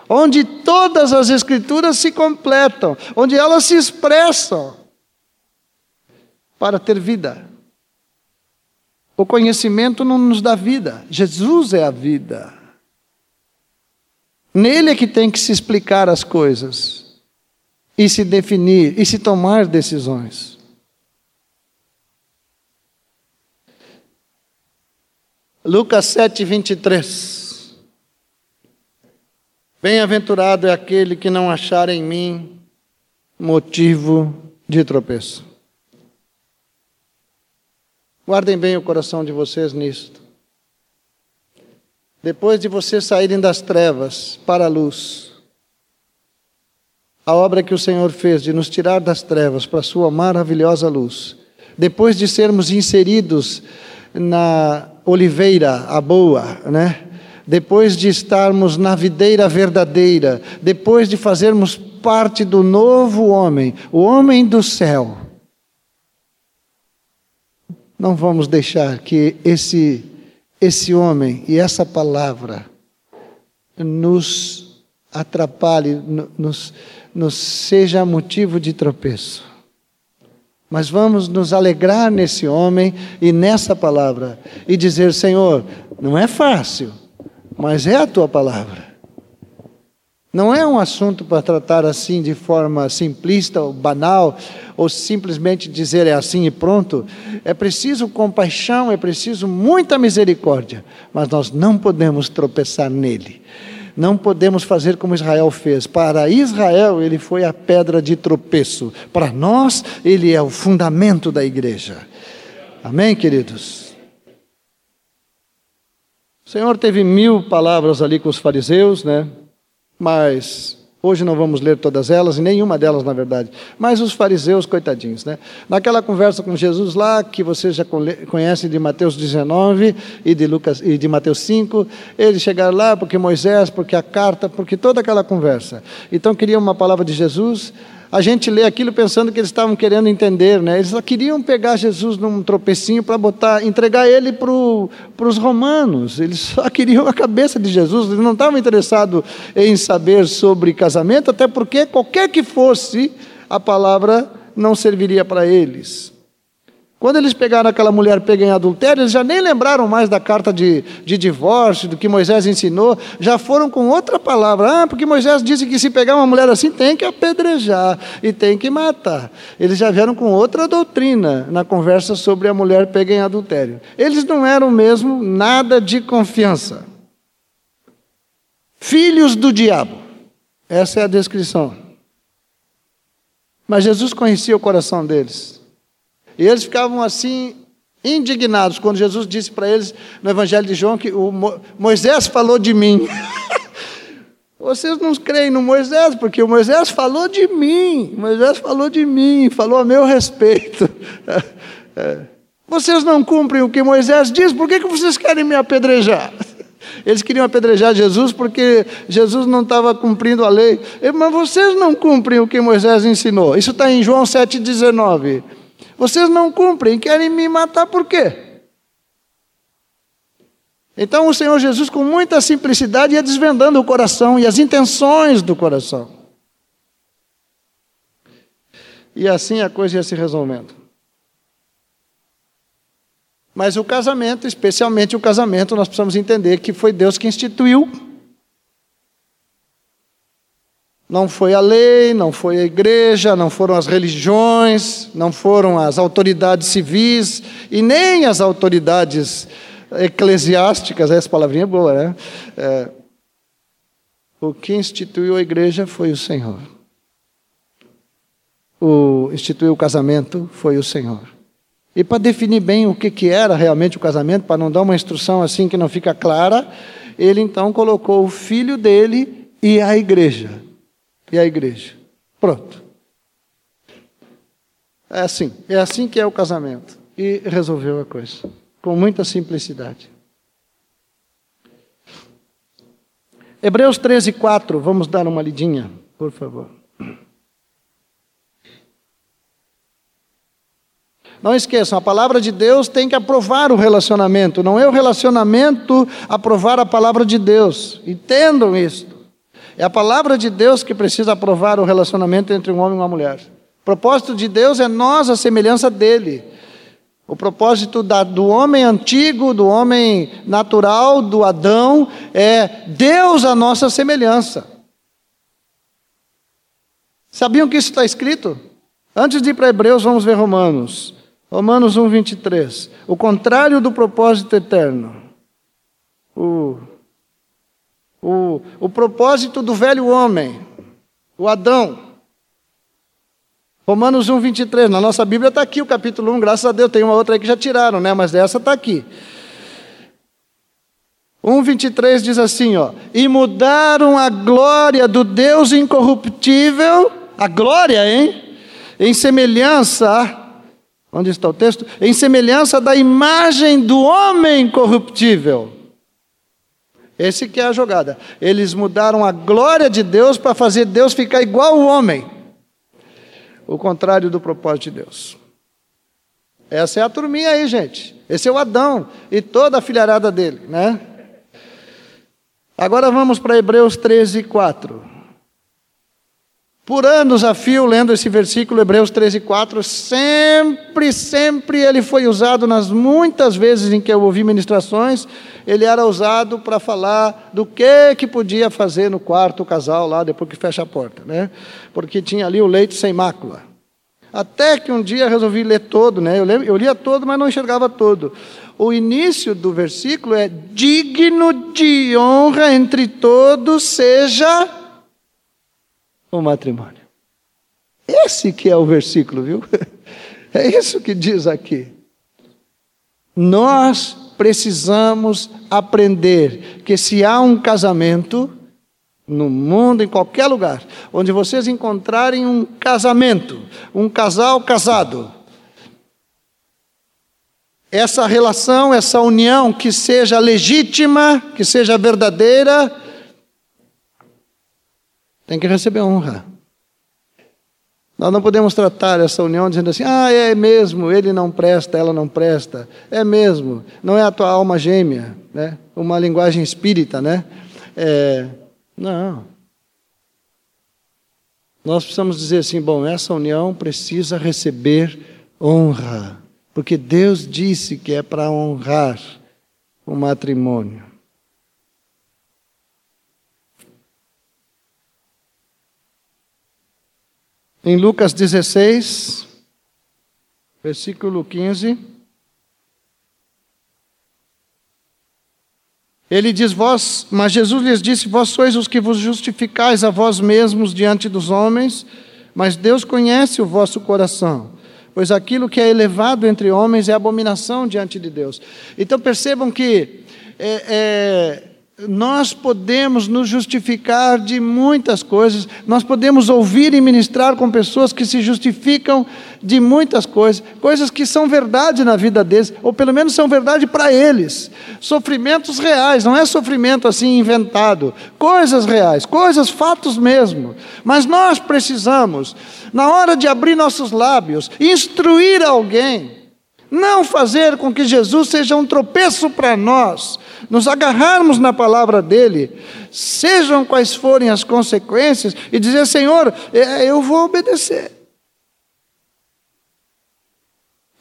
S2: onde todas as Escrituras se completam, onde elas se expressam, para ter vida. O conhecimento não nos dá vida, Jesus é a vida. Nele é que tem que se explicar as coisas e se definir e se tomar decisões. Lucas 7, 23. Bem-aventurado é aquele que não achar em mim motivo de tropeço. Guardem bem o coração de vocês nisto. Depois de vocês saírem das trevas para a luz, a obra que o Senhor fez de nos tirar das trevas para a sua maravilhosa luz, depois de sermos inseridos na oliveira, a boa, né? Depois de estarmos na videira verdadeira, depois de fazermos parte do novo homem, o homem do céu, não vamos deixar que esse esse homem e essa palavra nos atrapalhe, nos nos seja motivo de tropeço. Mas vamos nos alegrar nesse homem e nessa palavra e dizer: Senhor, não é fácil, mas é a tua palavra. Não é um assunto para tratar assim de forma simplista ou banal, ou simplesmente dizer é assim e pronto. É preciso compaixão, é preciso muita misericórdia, mas nós não podemos tropeçar nele. Não podemos fazer como Israel fez. Para Israel, ele foi a pedra de tropeço. Para nós, ele é o fundamento da igreja. Amém, queridos? O Senhor teve mil palavras ali com os fariseus, né? Mas Hoje não vamos ler todas elas, e nenhuma delas, na verdade. Mas os fariseus, coitadinhos, né? Naquela conversa com Jesus lá, que vocês já conhecem de Mateus 19 e de, Lucas, e de Mateus 5, eles chegaram lá porque Moisés, porque a carta, porque toda aquela conversa. Então queriam uma palavra de Jesus, a gente lê aquilo pensando que eles estavam querendo entender, né? Eles só queriam pegar Jesus num tropecinho para botar, entregar ele para os romanos. Eles só queriam a cabeça de Jesus. Eles não estavam interessados em saber sobre casamento, até porque qualquer que fosse a palavra não serviria para eles. Quando eles pegaram aquela mulher pega em adultério, eles já nem lembraram mais da carta de, de divórcio, do que Moisés ensinou, já foram com outra palavra. Ah, porque Moisés disse que se pegar uma mulher assim tem que apedrejar e tem que matar. Eles já vieram com outra doutrina na conversa sobre a mulher pega em adultério. Eles não eram mesmo nada de confiança. Filhos do diabo. Essa é a descrição. Mas Jesus conhecia o coração deles. E eles ficavam assim, indignados, quando Jesus disse para eles no Evangelho de João que Mo Moisés falou de mim. Vocês não creem no Moisés, porque o Moisés falou de mim, Moisés falou de mim, falou a meu respeito. É. Vocês não cumprem o que Moisés diz, por que, que vocês querem me apedrejar? Eles queriam apedrejar Jesus porque Jesus não estava cumprindo a lei. Mas vocês não cumprem o que Moisés ensinou. Isso está em João 7,19. Vocês não cumprem, querem me matar por quê? Então o Senhor Jesus, com muita simplicidade, ia desvendando o coração e as intenções do coração. E assim a coisa ia se resolvendo. Mas o casamento, especialmente o casamento, nós precisamos entender que foi Deus que instituiu Não foi a lei, não foi a igreja, não foram as religiões, não foram as autoridades civis e nem as autoridades eclesiásticas, essa palavrinha é boa, né? É, o que instituiu a igreja foi o Senhor. O instituiu o casamento foi o Senhor. E para definir bem o que, que era realmente o casamento, para não dar uma instrução assim que não fica clara, ele então colocou o filho dele e a igreja. E a igreja. Pronto. É assim. É assim que é o casamento. E resolveu a coisa. Com muita simplicidade. Hebreus 13, 4, vamos dar uma lidinha, por favor. Não esqueçam, a palavra de Deus tem que aprovar o relacionamento, não é o relacionamento aprovar a palavra de Deus. Entendam isso. É a palavra de Deus que precisa aprovar o relacionamento entre um homem e uma mulher. O propósito de Deus é nós a semelhança dele. O propósito da, do homem antigo, do homem natural, do Adão, é Deus a nossa semelhança. Sabiam que isso está escrito? Antes de ir para Hebreus, vamos ver Romanos. Romanos 1, 23. O contrário do propósito eterno. O, o, o propósito do velho homem, o Adão. Romanos 1, 23. Na nossa Bíblia está aqui o capítulo 1, graças a Deus. Tem uma outra aí que já tiraram, né? Mas essa está aqui. 1, 23 diz assim: ó, E mudaram a glória do Deus incorruptível, a glória, hein? Em semelhança, onde está o texto? Em semelhança da imagem do homem corruptível. Esse que é a jogada. Eles mudaram a glória de Deus para fazer Deus ficar igual ao homem o contrário do propósito de Deus. Essa é a turminha aí, gente. Esse é o Adão e toda a filharada dele, né? Agora vamos para Hebreus 13, 4. Por anos a fio, lendo esse versículo, Hebreus 13, 4, sempre, sempre ele foi usado nas muitas vezes em que eu ouvi ministrações, ele era usado para falar do que que podia fazer no quarto casal lá, depois que fecha a porta, né? Porque tinha ali o leite sem mácula. Até que um dia resolvi ler todo, né? Eu, eu lia todo, mas não enxergava todo. O início do versículo é: digno de honra entre todos seja o matrimônio. Esse que é o versículo, viu? É isso que diz aqui. Nós precisamos aprender que se há um casamento, no mundo, em qualquer lugar, onde vocês encontrarem um casamento, um casal casado, essa relação, essa união que seja legítima, que seja verdadeira, tem que receber honra. Nós não podemos tratar essa união dizendo assim, ah, é mesmo, ele não presta, ela não presta. É mesmo, não é a tua alma gêmea, né? Uma linguagem espírita, né? É, não. Nós precisamos dizer assim, bom, essa união precisa receber honra, porque Deus disse que é para honrar o matrimônio. Em Lucas 16, versículo 15. Ele diz: Vós, mas Jesus lhes disse: Vós sois os que vos justificais a vós mesmos diante dos homens, mas Deus conhece o vosso coração. Pois aquilo que é elevado entre homens é abominação diante de Deus. Então percebam que é, é, nós podemos nos justificar de muitas coisas, nós podemos ouvir e ministrar com pessoas que se justificam de muitas coisas, coisas que são verdade na vida deles, ou pelo menos são verdade para eles. Sofrimentos reais, não é sofrimento assim inventado, coisas reais, coisas, fatos mesmo. Mas nós precisamos, na hora de abrir nossos lábios, instruir alguém. Não fazer com que Jesus seja um tropeço para nós, nos agarrarmos na palavra dele, sejam quais forem as consequências, e dizer: Senhor, é, eu vou obedecer.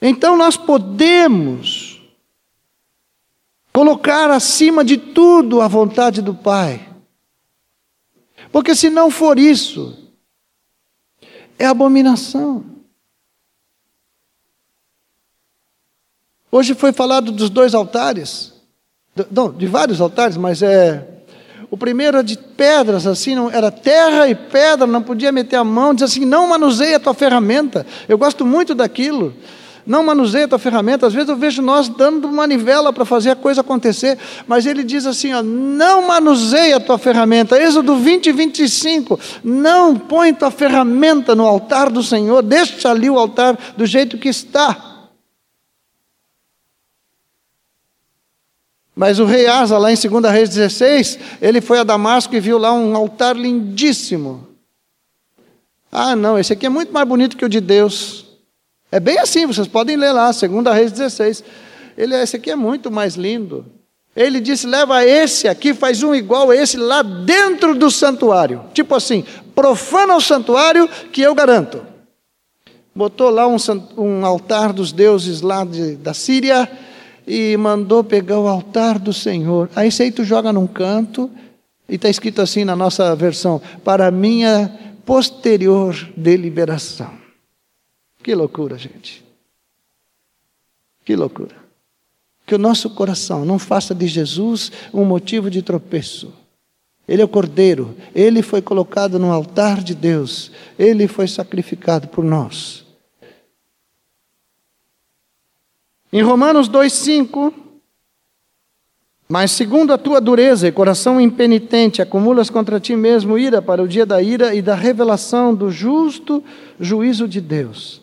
S2: Então nós podemos colocar acima de tudo a vontade do Pai. Porque se não for isso, é abominação. Hoje foi falado dos dois altares, de vários altares, mas é. O primeiro era de pedras, assim, não, era terra e pedra, não podia meter a mão, diz assim: não manuseie a tua ferramenta. Eu gosto muito daquilo. Não manuseia a tua ferramenta. Às vezes eu vejo nós dando manivela para fazer a coisa acontecer, mas ele diz assim: ó, não manuseia a tua ferramenta. Êxodo 20, 25. Não põe tua ferramenta no altar do Senhor, deixa ali o altar do jeito que está. Mas o rei Asa, lá em 2 Reis 16, ele foi a Damasco e viu lá um altar lindíssimo. Ah, não, esse aqui é muito mais bonito que o de Deus. É bem assim, vocês podem ler lá, 2 Reis 16. Ele, esse aqui é muito mais lindo. Ele disse: leva esse aqui, faz um igual a esse lá dentro do santuário. Tipo assim, profana o santuário que eu garanto. Botou lá um, um altar dos deuses lá de, da Síria e mandou pegar o altar do Senhor. Aí esse aí tu joga num canto e está escrito assim na nossa versão: para minha posterior deliberação. Que loucura, gente. Que loucura. Que o nosso coração não faça de Jesus um motivo de tropeço. Ele é o Cordeiro, ele foi colocado no altar de Deus, ele foi sacrificado por nós. Em Romanos 2,5, mas segundo a tua dureza e coração impenitente, acumulas contra ti mesmo ira para o dia da ira e da revelação do justo juízo de Deus.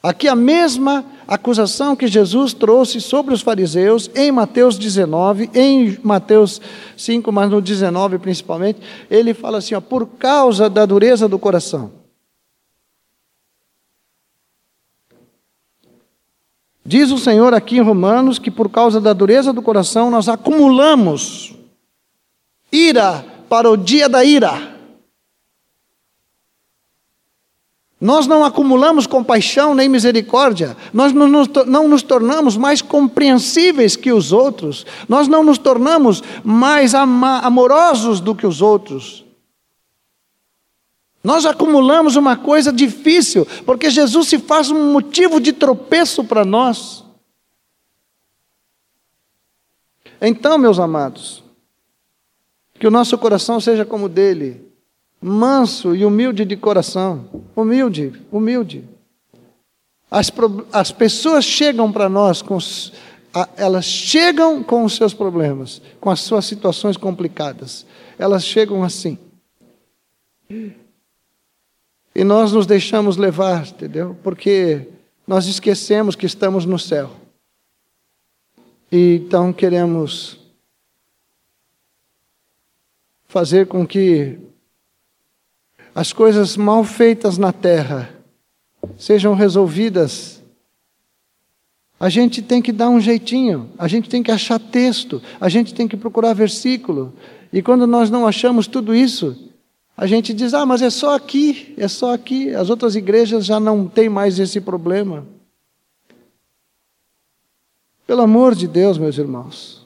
S2: Aqui a mesma acusação que Jesus trouxe sobre os fariseus em Mateus 19, em Mateus 5, mas no 19 principalmente, ele fala assim: ó, por causa da dureza do coração. Diz o Senhor aqui em Romanos que por causa da dureza do coração nós acumulamos ira para o dia da ira. Nós não acumulamos compaixão nem misericórdia, nós não nos, não nos, tornamos mais compreensíveis que os outros, nós não nos tornamos mais amorosos do que os outros. Nós acumulamos uma coisa difícil, porque Jesus se faz um motivo de tropeço para nós. Então, meus amados, que o nosso coração seja como o dele, manso e humilde de coração. Humilde, humilde. As, as pessoas chegam para nós com elas chegam com os seus problemas, com as suas situações complicadas. Elas chegam assim. E nós nos deixamos levar, entendeu? Porque nós esquecemos que estamos no céu. E então queremos fazer com que as coisas mal feitas na terra sejam resolvidas. A gente tem que dar um jeitinho, a gente tem que achar texto, a gente tem que procurar versículo. E quando nós não achamos tudo isso, a gente diz: ah, mas é só aqui, é só aqui. As outras igrejas já não têm mais esse problema. Pelo amor de Deus, meus irmãos.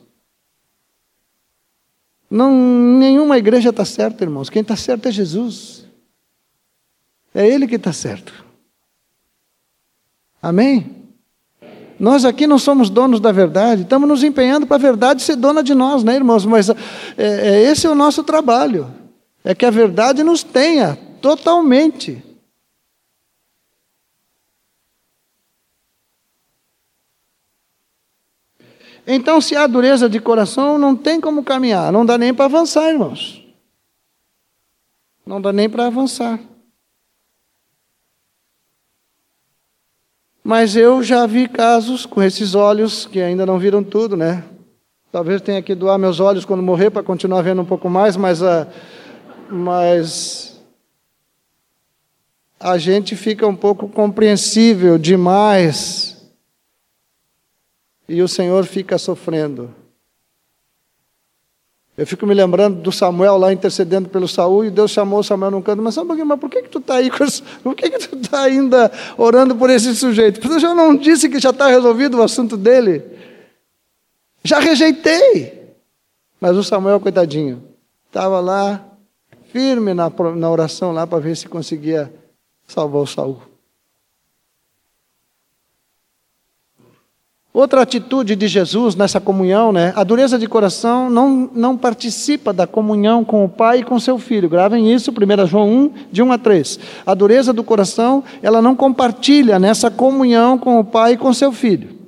S2: Não, nenhuma igreja está certa, irmãos. Quem está certo é Jesus. É Ele que está certo. Amém? Nós aqui não somos donos da verdade, estamos nos empenhando para a verdade ser dona de nós, né, irmãos? Mas é, é, esse é o nosso trabalho é que a verdade nos tenha totalmente. Então, se há dureza de coração, não tem como caminhar, não dá nem para avançar, irmãos. Não dá nem para avançar. Mas eu já vi casos com esses olhos que ainda não viram tudo, né? Talvez tenha que doar meus olhos quando morrer para continuar vendo um pouco mais, mas a. Uh, mas a gente fica um pouco compreensível demais e o Senhor fica sofrendo. Eu fico me lembrando do Samuel lá intercedendo pelo Saul e Deus chamou o Samuel num canto, mas, mas por que, que tu está aí? Por que, que tu está ainda orando por esse sujeito? Porque eu já não disse que já está resolvido o assunto dele. Já rejeitei. Mas o Samuel, coitadinho, estava lá firme na, na oração lá para ver se conseguia salvar o Saul. Outra atitude de Jesus nessa comunhão, né? A dureza de coração não, não participa da comunhão com o Pai e com seu Filho. Gravem isso, 1 João 1, de 1 a 3. A dureza do coração, ela não compartilha nessa comunhão com o Pai e com seu Filho.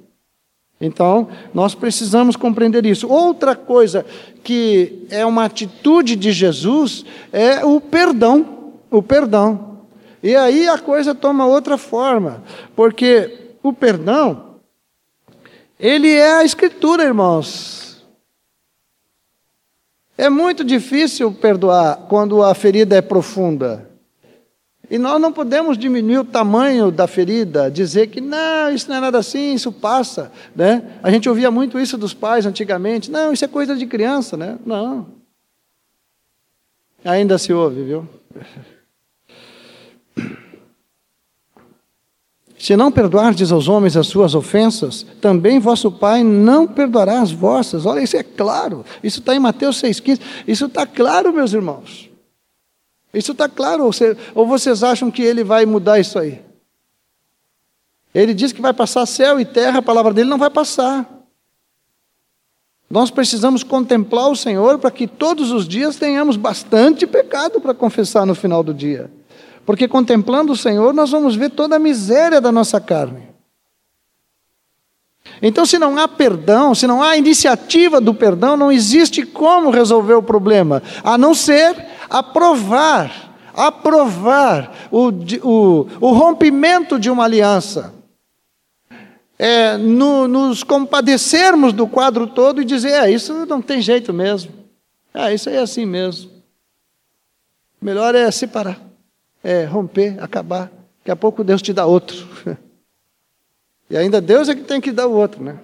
S2: Então, nós precisamos compreender isso. Outra coisa que é uma atitude de Jesus é o perdão. O perdão. E aí a coisa toma outra forma, porque o perdão ele é a Escritura, irmãos. É muito difícil perdoar quando a ferida é profunda. E nós não podemos diminuir o tamanho da ferida, dizer que não, isso não é nada assim, isso passa. Né? A gente ouvia muito isso dos pais antigamente. Não, isso é coisa de criança, né? Não. Ainda se ouve, viu? Se não perdoardes aos homens as suas ofensas, também vosso Pai não perdoará as vossas. Olha, isso é claro. Isso está em Mateus 6,15. Isso está claro, meus irmãos. Isso está claro. Ou vocês acham que ele vai mudar isso aí? Ele diz que vai passar céu e terra, a palavra dele não vai passar. Nós precisamos contemplar o Senhor para que todos os dias tenhamos bastante pecado para confessar no final do dia. Porque contemplando o Senhor, nós vamos ver toda a miséria da nossa carne. Então, se não há perdão, se não há iniciativa do perdão, não existe como resolver o problema, a não ser aprovar, aprovar o, o, o rompimento de uma aliança. É, no, nos compadecermos do quadro todo e dizer: é, isso não tem jeito mesmo, é, isso é assim mesmo. Melhor é separar é, romper, acabar. Daqui a pouco Deus te dá outro. E ainda Deus é que tem que dar o outro, né?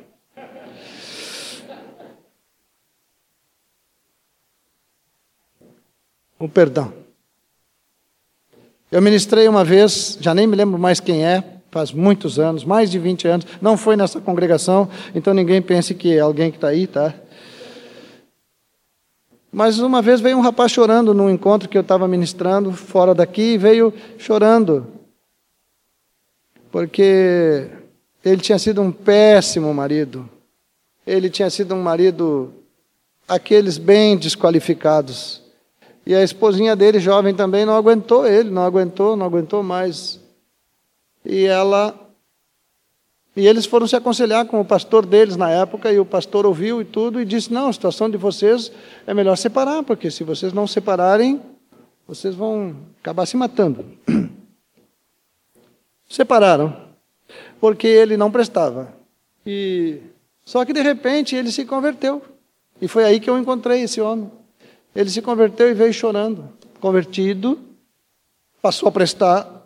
S2: O perdão. Eu ministrei uma vez, já nem me lembro mais quem é, faz muitos anos, mais de 20 anos, não foi nessa congregação, então ninguém pense que é alguém que está aí, tá? Mas uma vez veio um rapaz chorando num encontro que eu estava ministrando fora daqui, veio chorando, porque ele tinha sido um péssimo marido. Ele tinha sido um marido aqueles bem desqualificados. E a esposinha dele, jovem também, não aguentou ele, não aguentou, não aguentou mais. E ela e eles foram se aconselhar com o pastor deles na época, e o pastor ouviu e tudo, e disse: Não, a situação de vocês é melhor separar, porque se vocês não separarem, vocês vão acabar se matando. Separaram, porque ele não prestava. E só que de repente ele se converteu. E foi aí que eu encontrei esse homem. Ele se converteu e veio chorando. Convertido, passou a prestar,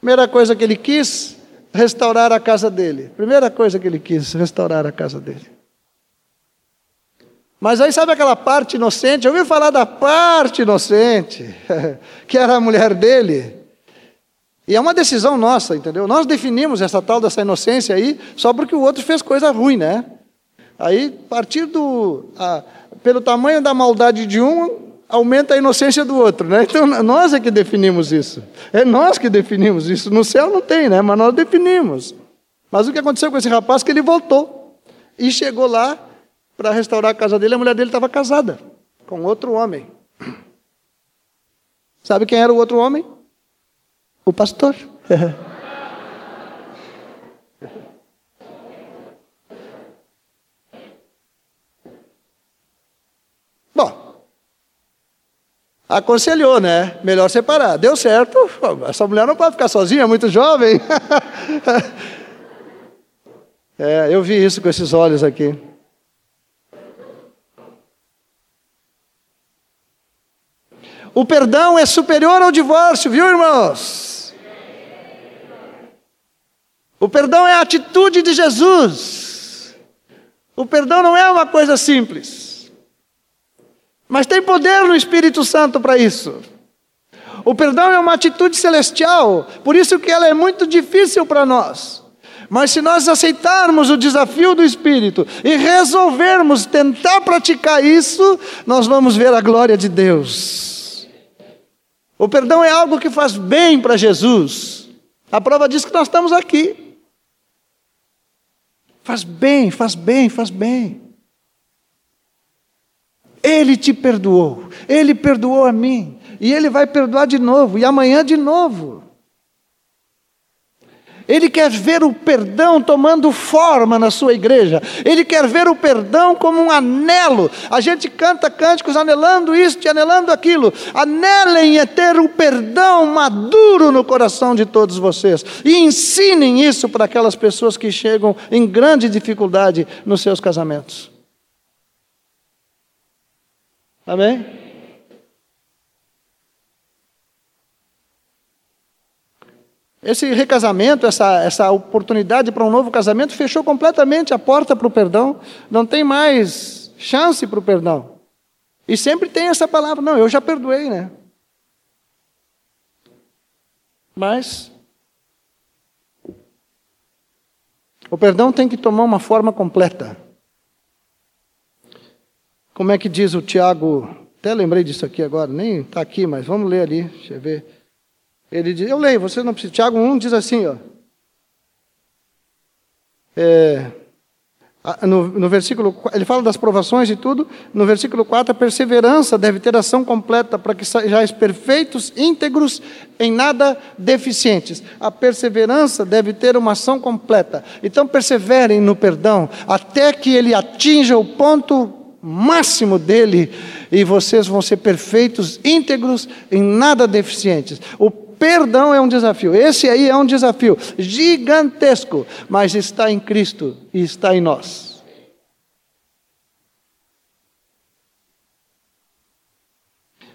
S2: Primeira coisa que ele quis, restaurar a casa dele. Primeira coisa que ele quis, restaurar a casa dele. Mas aí sabe aquela parte inocente? Eu ouvi falar da parte inocente, que era a mulher dele. E é uma decisão nossa, entendeu? Nós definimos essa tal dessa inocência aí só porque o outro fez coisa ruim, né? Aí, a partir do. A, pelo tamanho da maldade de um, aumenta a inocência do outro, né? Então nós é que definimos isso. É nós que definimos isso. No céu não tem, né? Mas nós definimos. Mas o que aconteceu com esse rapaz que ele voltou e chegou lá para restaurar a casa dele. A mulher dele estava casada com outro homem. Sabe quem era o outro homem? O pastor. Bom, aconselhou, né? Melhor separar. Deu certo. Essa mulher não pode ficar sozinha, é muito jovem. é, eu vi isso com esses olhos aqui. O perdão é superior ao divórcio, viu, irmãos? O perdão é a atitude de Jesus. O perdão não é uma coisa simples. Mas tem poder no Espírito Santo para isso. O perdão é uma atitude celestial, por isso que ela é muito difícil para nós. Mas se nós aceitarmos o desafio do Espírito e resolvermos tentar praticar isso, nós vamos ver a glória de Deus. O perdão é algo que faz bem para Jesus. A prova diz que nós estamos aqui. Faz bem, faz bem, faz bem. Ele te perdoou, ele perdoou a mim, e ele vai perdoar de novo, e amanhã de novo. Ele quer ver o perdão tomando forma na sua igreja. Ele quer ver o perdão como um anelo. A gente canta cânticos anelando isto e anelando aquilo. Anelem é ter o perdão maduro no coração de todos vocês. E ensinem isso para aquelas pessoas que chegam em grande dificuldade nos seus casamentos. Amém? Esse recasamento, essa, essa oportunidade para um novo casamento, fechou completamente a porta para o perdão. Não tem mais chance para o perdão. E sempre tem essa palavra: não, eu já perdoei, né? Mas. O perdão tem que tomar uma forma completa. Como é que diz o Tiago? Até lembrei disso aqui agora, nem está aqui, mas vamos ler ali, deixa eu ver. Ele diz, eu leio, você não precisa. Tiago 1 diz assim, ó. É, no, no, versículo, ele fala das provações e tudo. No versículo 4, a perseverança deve ter ação completa para que sejais perfeitos, íntegros, em nada deficientes. A perseverança deve ter uma ação completa. Então, perseverem no perdão até que ele atinja o ponto máximo dele e vocês vão ser perfeitos, íntegros, em nada deficientes. O perdão é um desafio. Esse aí é um desafio gigantesco, mas está em Cristo e está em nós.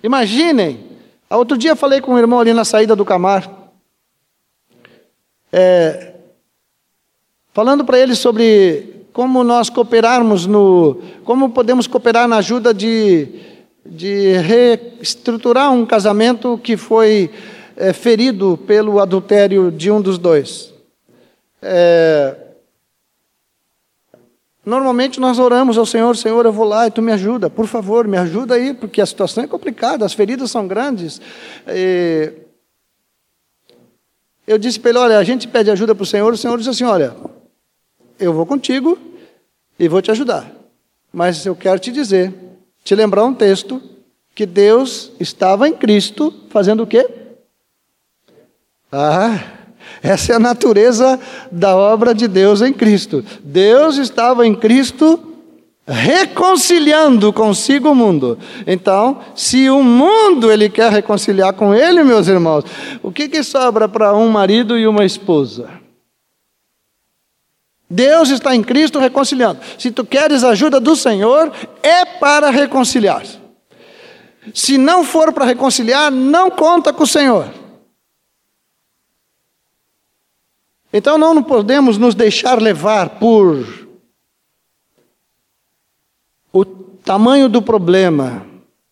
S2: Imaginem, outro dia falei com um irmão ali na saída do Camar, é, falando para ele sobre como nós cooperarmos no, como podemos cooperar na ajuda de, de reestruturar um casamento que foi é, ferido pelo adultério de um dos dois. É, normalmente nós oramos ao Senhor, Senhor, eu vou lá e tu me ajuda, por favor, me ajuda aí, porque a situação é complicada, as feridas são grandes. É, eu disse para ele: olha, a gente pede ajuda para o Senhor, o Senhor disse assim: olha, eu vou contigo e vou te ajudar, mas eu quero te dizer, te lembrar um texto que Deus estava em Cristo fazendo o quê? Ah, essa é a natureza da obra de Deus em Cristo. Deus estava em Cristo reconciliando consigo o mundo. Então, se o mundo ele quer reconciliar com ele, meus irmãos, o que, que sobra para um marido e uma esposa? Deus está em Cristo reconciliando. Se tu queres a ajuda do Senhor, é para reconciliar. Se não for para reconciliar, não conta com o Senhor. Então não podemos nos deixar levar por o tamanho do problema.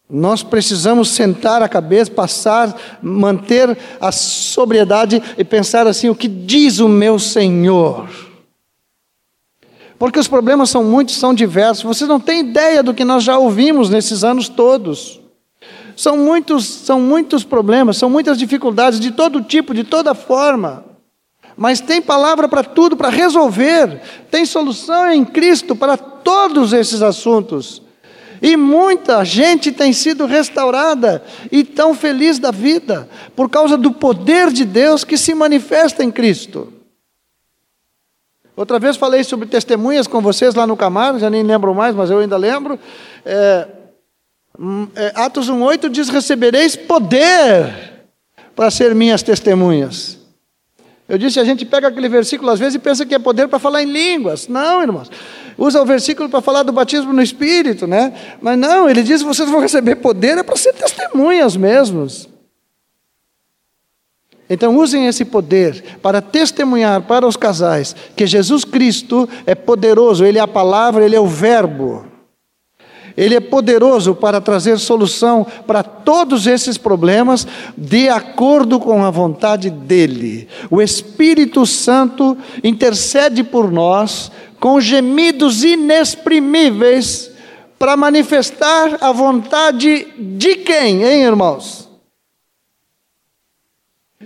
S2: Nós precisamos sentar a cabeça, passar, manter a sobriedade e pensar assim: o que diz o meu Senhor? Porque os problemas são muitos, são diversos. Vocês não têm ideia do que nós já ouvimos nesses anos todos. São muitos, são muitos problemas, são muitas dificuldades de todo tipo, de toda forma. Mas tem palavra para tudo, para resolver. Tem solução em Cristo para todos esses assuntos. E muita gente tem sido restaurada e tão feliz da vida por causa do poder de Deus que se manifesta em Cristo. Outra vez falei sobre testemunhas com vocês lá no Camargo, já nem lembro mais, mas eu ainda lembro. É, hum, é, Atos 1,8 diz: Recebereis poder para ser minhas testemunhas. Eu disse, a gente pega aquele versículo às vezes e pensa que é poder para falar em línguas. Não, irmãos. Usa o versículo para falar do batismo no Espírito, né? Mas não, ele diz, vocês vão receber poder, é para ser testemunhas mesmos. Então usem esse poder para testemunhar para os casais que Jesus Cristo é poderoso, Ele é a palavra, Ele é o verbo. Ele é poderoso para trazer solução para todos esses problemas de acordo com a vontade dele. O Espírito Santo intercede por nós com gemidos inexprimíveis para manifestar a vontade de quem, hein, irmãos?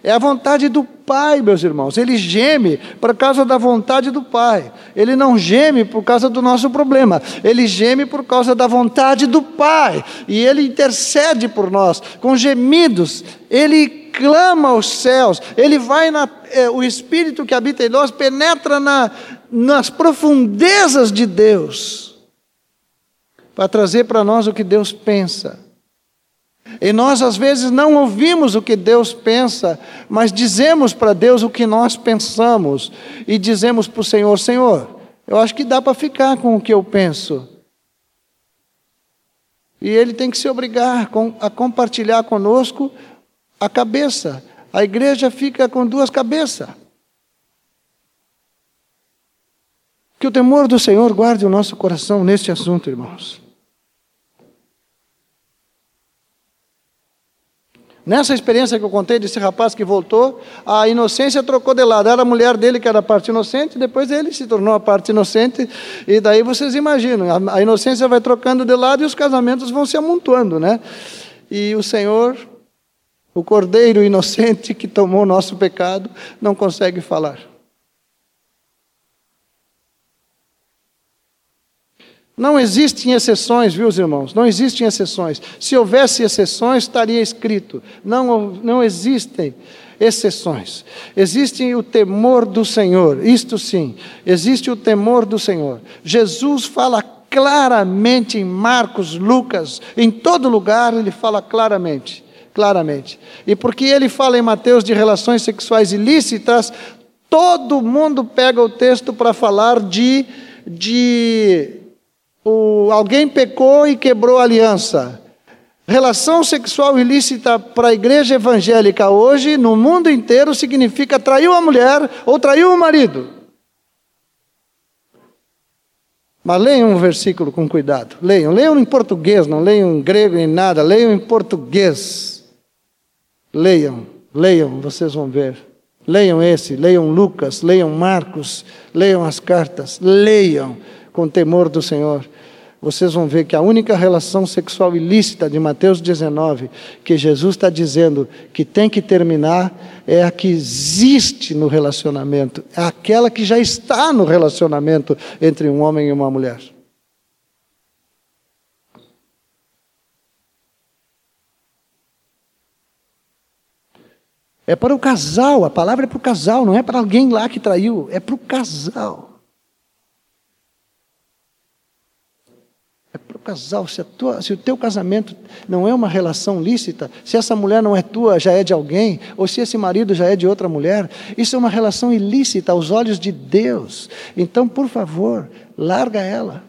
S2: É a vontade do Pai, meus irmãos. Ele geme por causa da vontade do Pai. Ele não geme por causa do nosso problema. Ele geme por causa da vontade do Pai. E ele intercede por nós com gemidos. Ele clama aos céus. Ele vai na. É, o Espírito que habita em nós penetra na, nas profundezas de Deus para trazer para nós o que Deus pensa. E nós às vezes não ouvimos o que Deus pensa, mas dizemos para Deus o que nós pensamos e dizemos para o Senhor: Senhor, eu acho que dá para ficar com o que eu penso. E Ele tem que se obrigar a compartilhar conosco a cabeça. A igreja fica com duas cabeças. Que o temor do Senhor guarde o nosso coração neste assunto, irmãos. Nessa experiência que eu contei desse rapaz que voltou, a inocência trocou de lado. Era a mulher dele que era a parte inocente, depois ele se tornou a parte inocente. E daí vocês imaginam, a inocência vai trocando de lado e os casamentos vão se amontoando, né? E o Senhor, o cordeiro inocente que tomou o nosso pecado, não consegue falar. Não existem exceções, viu, irmãos? Não existem exceções. Se houvesse exceções, estaria escrito. Não, não existem exceções. Existe o temor do Senhor, isto sim, existe o temor do Senhor. Jesus fala claramente em Marcos, Lucas, em todo lugar ele fala claramente, claramente. E porque ele fala em Mateus de relações sexuais ilícitas, todo mundo pega o texto para falar de, de o, alguém pecou e quebrou a aliança. Relação sexual ilícita para a igreja evangélica hoje, no mundo inteiro, significa traiu a mulher ou traiu o marido. Mas leiam um versículo com cuidado. Leiam. Leiam em português, não leiam em grego nem nada. Leiam em português. Leiam, leiam, vocês vão ver. Leiam esse, leiam Lucas, leiam Marcos, leiam as cartas. Leiam com temor do Senhor vocês vão ver que a única relação sexual ilícita de Mateus 19, que Jesus está dizendo que tem que terminar, é a que existe no relacionamento, é aquela que já está no relacionamento entre um homem e uma mulher. É para o casal, a palavra é para o casal, não é para alguém lá que traiu, é para o casal. Casal, se, tua, se, o teu casamento não é uma relação lícita, se essa mulher não é tua, já é de alguém, ou se esse marido já é de outra mulher, isso é uma relação ilícita aos olhos de Deus. Então, por favor, larga ela.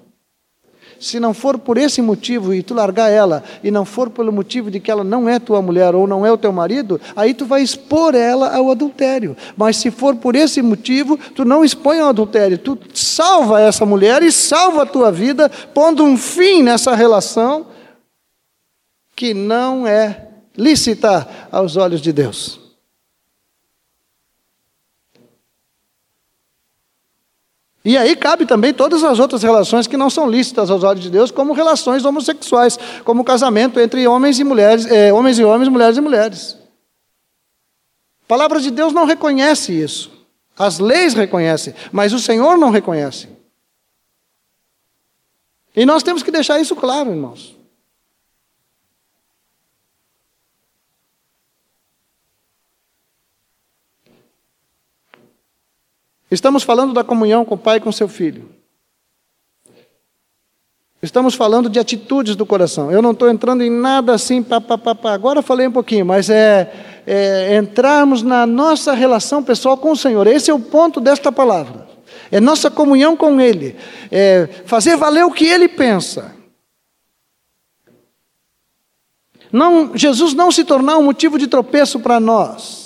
S2: Se não for por esse motivo e tu largar ela, e não for pelo motivo de que ela não é tua mulher ou não é o teu marido, aí tu vai expor ela ao adultério. Mas se for por esse motivo, tu não expõe ao adultério, tu salva essa mulher e salva a tua vida, pondo um fim nessa relação que não é lícita aos olhos de Deus. E aí cabe também todas as outras relações que não são lícitas aos olhos de Deus, como relações homossexuais, como casamento entre homens e mulheres, é, homens e homens, mulheres e mulheres. A palavra de Deus não reconhece isso. As leis reconhecem, mas o Senhor não reconhece. E nós temos que deixar isso claro, irmãos. Estamos falando da comunhão com o pai e com seu filho. Estamos falando de atitudes do coração. Eu não estou entrando em nada assim, pá, pá, pá, pá. agora falei um pouquinho, mas é, é entrarmos na nossa relação pessoal com o Senhor. Esse é o ponto desta palavra. É nossa comunhão com Ele. É fazer valer o que Ele pensa. Não, Jesus não se tornar um motivo de tropeço para nós.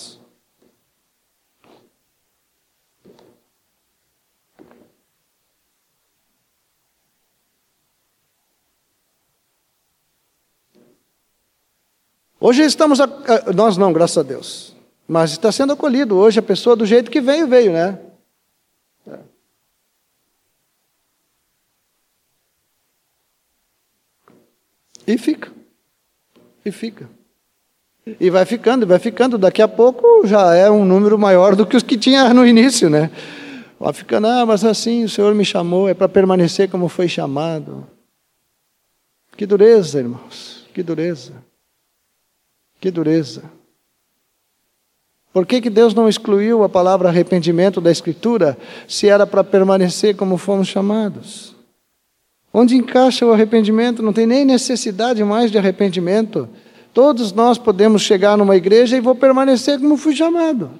S2: Hoje estamos, a, nós não, graças a Deus, mas está sendo acolhido hoje a pessoa do jeito que veio, veio, né? E fica. E fica. E vai ficando, e vai ficando. Daqui a pouco já é um número maior do que os que tinha no início, né? Vai ficando, ah, mas assim o Senhor me chamou, é para permanecer como foi chamado. Que dureza, irmãos, que dureza. Que dureza. Por que, que Deus não excluiu a palavra arrependimento da Escritura se era para permanecer como fomos chamados? Onde encaixa o arrependimento? Não tem nem necessidade mais de arrependimento. Todos nós podemos chegar numa igreja e vou permanecer como fui chamado.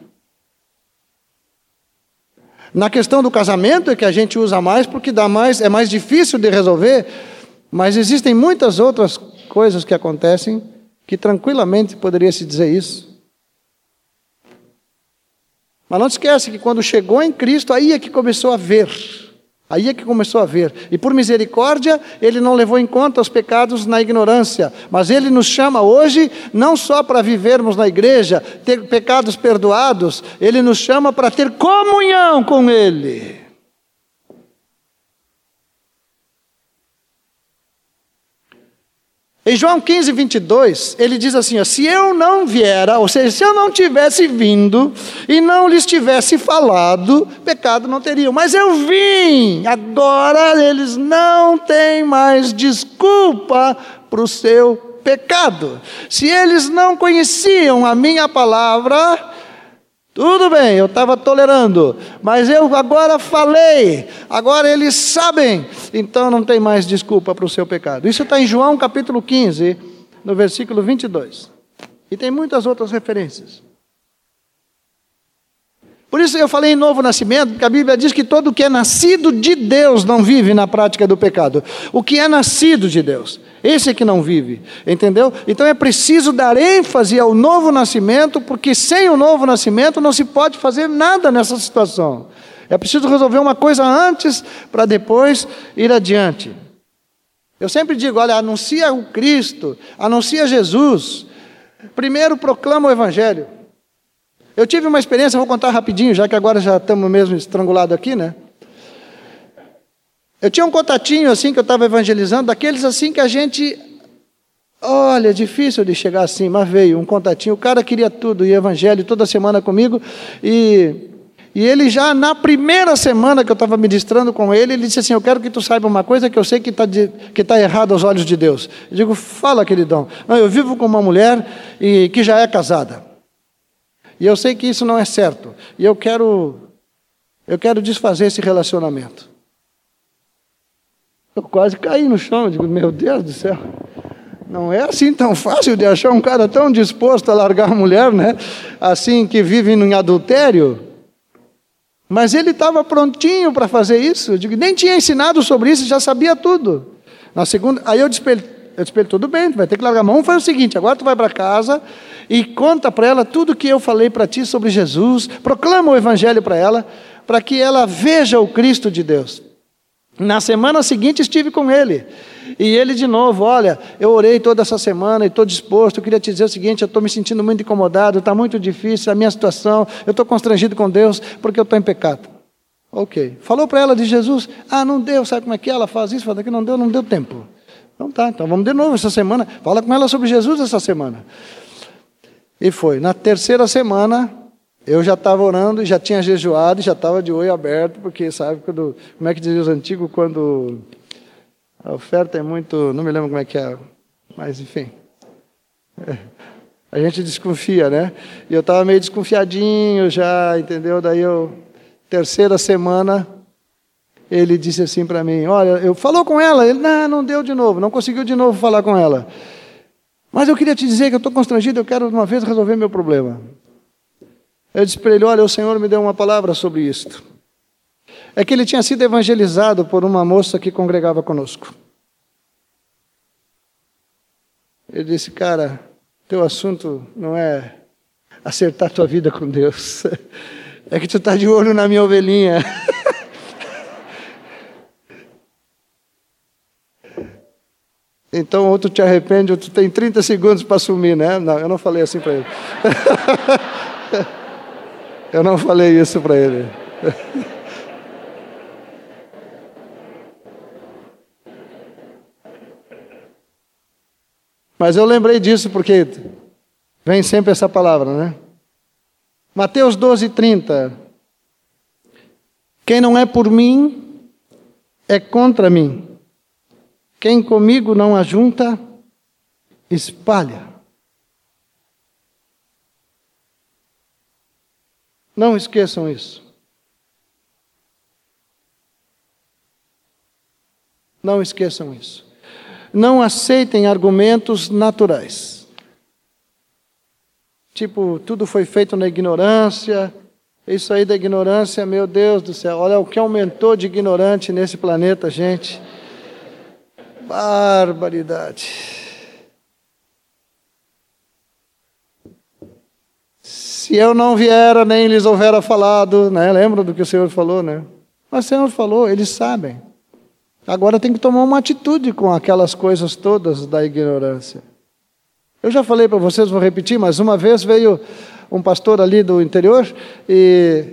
S2: Na questão do casamento é que a gente usa mais porque dá mais, é mais difícil de resolver, mas existem muitas outras coisas que acontecem que tranquilamente poderia se dizer isso. Mas não esquece que quando chegou em Cristo, aí é que começou a ver. Aí é que começou a ver. E por misericórdia, ele não levou em conta os pecados na ignorância. Mas ele nos chama hoje não só para vivermos na igreja, ter pecados perdoados, ele nos chama para ter comunhão com ele. Em João 15, 22, ele diz assim: ó, se eu não viera, ou seja, se eu não tivesse vindo e não lhes tivesse falado, pecado não teriam. Mas eu vim, agora eles não têm mais desculpa para o seu pecado. Se eles não conheciam a minha palavra, tudo bem, eu estava tolerando, mas eu agora falei, agora eles sabem, então não tem mais desculpa para o seu pecado. Isso está em João capítulo 15, no versículo 22. E tem muitas outras referências. Por isso eu falei em novo nascimento, porque a Bíblia diz que todo que é nascido de Deus não vive na prática do pecado. O que é nascido de Deus, esse é que não vive, entendeu? Então é preciso dar ênfase ao novo nascimento, porque sem o novo nascimento não se pode fazer nada nessa situação. É preciso resolver uma coisa antes para depois ir adiante. Eu sempre digo: olha, anuncia o Cristo, anuncia Jesus. Primeiro proclama o Evangelho. Eu tive uma experiência, vou contar rapidinho, já que agora já estamos mesmo estrangulados aqui, né? Eu tinha um contatinho assim que eu estava evangelizando, daqueles assim que a gente. Olha, é difícil de chegar assim, mas veio um contatinho. O cara queria tudo, e evangelho toda semana comigo. E, e ele já na primeira semana que eu estava ministrando com ele, ele disse assim: Eu quero que tu saiba uma coisa que eu sei que está que tá errado aos olhos de Deus. Eu digo: Fala, queridão. Não, eu vivo com uma mulher e, que já é casada. E eu sei que isso não é certo. E eu quero, eu quero desfazer esse relacionamento. Eu quase caí no chão, eu digo, meu Deus do céu. Não é assim tão fácil de achar um cara tão disposto a largar a mulher, né? Assim, que vive em adultério. Mas ele estava prontinho para fazer isso. Eu digo, nem tinha ensinado sobre isso, já sabia tudo. Na segunda, aí eu despertei, eu disse tudo bem, tu vai ter que largar a mão. Foi o seguinte, agora tu vai para casa e conta para ela tudo que eu falei para ti sobre Jesus, proclama o evangelho para ela, para que ela veja o Cristo de Deus. Na semana seguinte estive com ele. E ele de novo, olha, eu orei toda essa semana e estou disposto. Eu queria te dizer o seguinte: eu estou me sentindo muito incomodado, está muito difícil a minha situação, eu estou constrangido com Deus porque eu estou em pecado. Ok. Falou para ela de Jesus, ah, não deu, sabe como é que? Ela faz isso, fala que não deu, não deu tempo. Então tá, então vamos de novo essa semana. Fala com ela sobre Jesus essa semana. E foi. Na terceira semana, eu já estava orando, já tinha jejuado, já estava de olho aberto, porque sabe quando, como é que dizia os antigos, quando a oferta é muito, não me lembro como é que é, mas enfim. É, a gente desconfia, né? E eu estava meio desconfiadinho já, entendeu? Daí eu, terceira semana, ele disse assim para mim: Olha, eu falou com ela, ele não, não deu de novo, não conseguiu de novo falar com ela. Mas eu queria te dizer que eu estou constrangido, eu quero de uma vez resolver meu problema. Eu disse para ele: Olha, o Senhor me deu uma palavra sobre isto. É que ele tinha sido evangelizado por uma moça que congregava conosco. Ele disse: Cara, teu assunto não é acertar tua vida com Deus, é que tu está de olho na minha ovelhinha. Então, ou tu te arrepende, ou tu tem 30 segundos para assumir, né? Não, eu não falei assim para ele. eu não falei isso para ele. Mas eu lembrei disso porque vem sempre essa palavra, né? Mateus 12, 30. Quem não é por mim é contra mim. Quem comigo não ajunta, espalha. Não esqueçam isso. Não esqueçam isso não aceitem argumentos naturais. Tipo, tudo foi feito na ignorância. Isso aí da ignorância, meu Deus do céu, olha o que aumentou de ignorante nesse planeta, gente. Barbaridade. Se eu não viera, nem lhes houvera falado, né? Lembra do que o Senhor falou, né? Mas o Senhor falou, eles sabem. Agora tem que tomar uma atitude com aquelas coisas todas da ignorância. Eu já falei para vocês, vou repetir, mas uma vez veio um pastor ali do interior e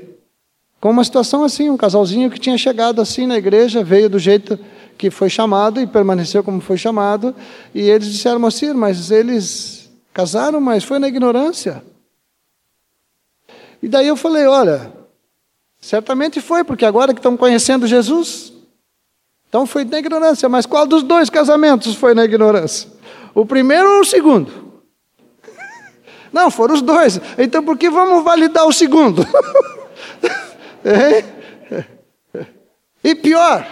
S2: com uma situação assim, um casalzinho que tinha chegado assim na igreja, veio do jeito que foi chamado e permaneceu como foi chamado, e eles disseram, Moacir, mas eles casaram, mas foi na ignorância. E daí eu falei, olha, certamente foi, porque agora que estão conhecendo Jesus, então foi na ignorância, mas qual dos dois casamentos foi na ignorância? O primeiro ou o segundo? Não, foram os dois. Então por que vamos validar o segundo? e pior,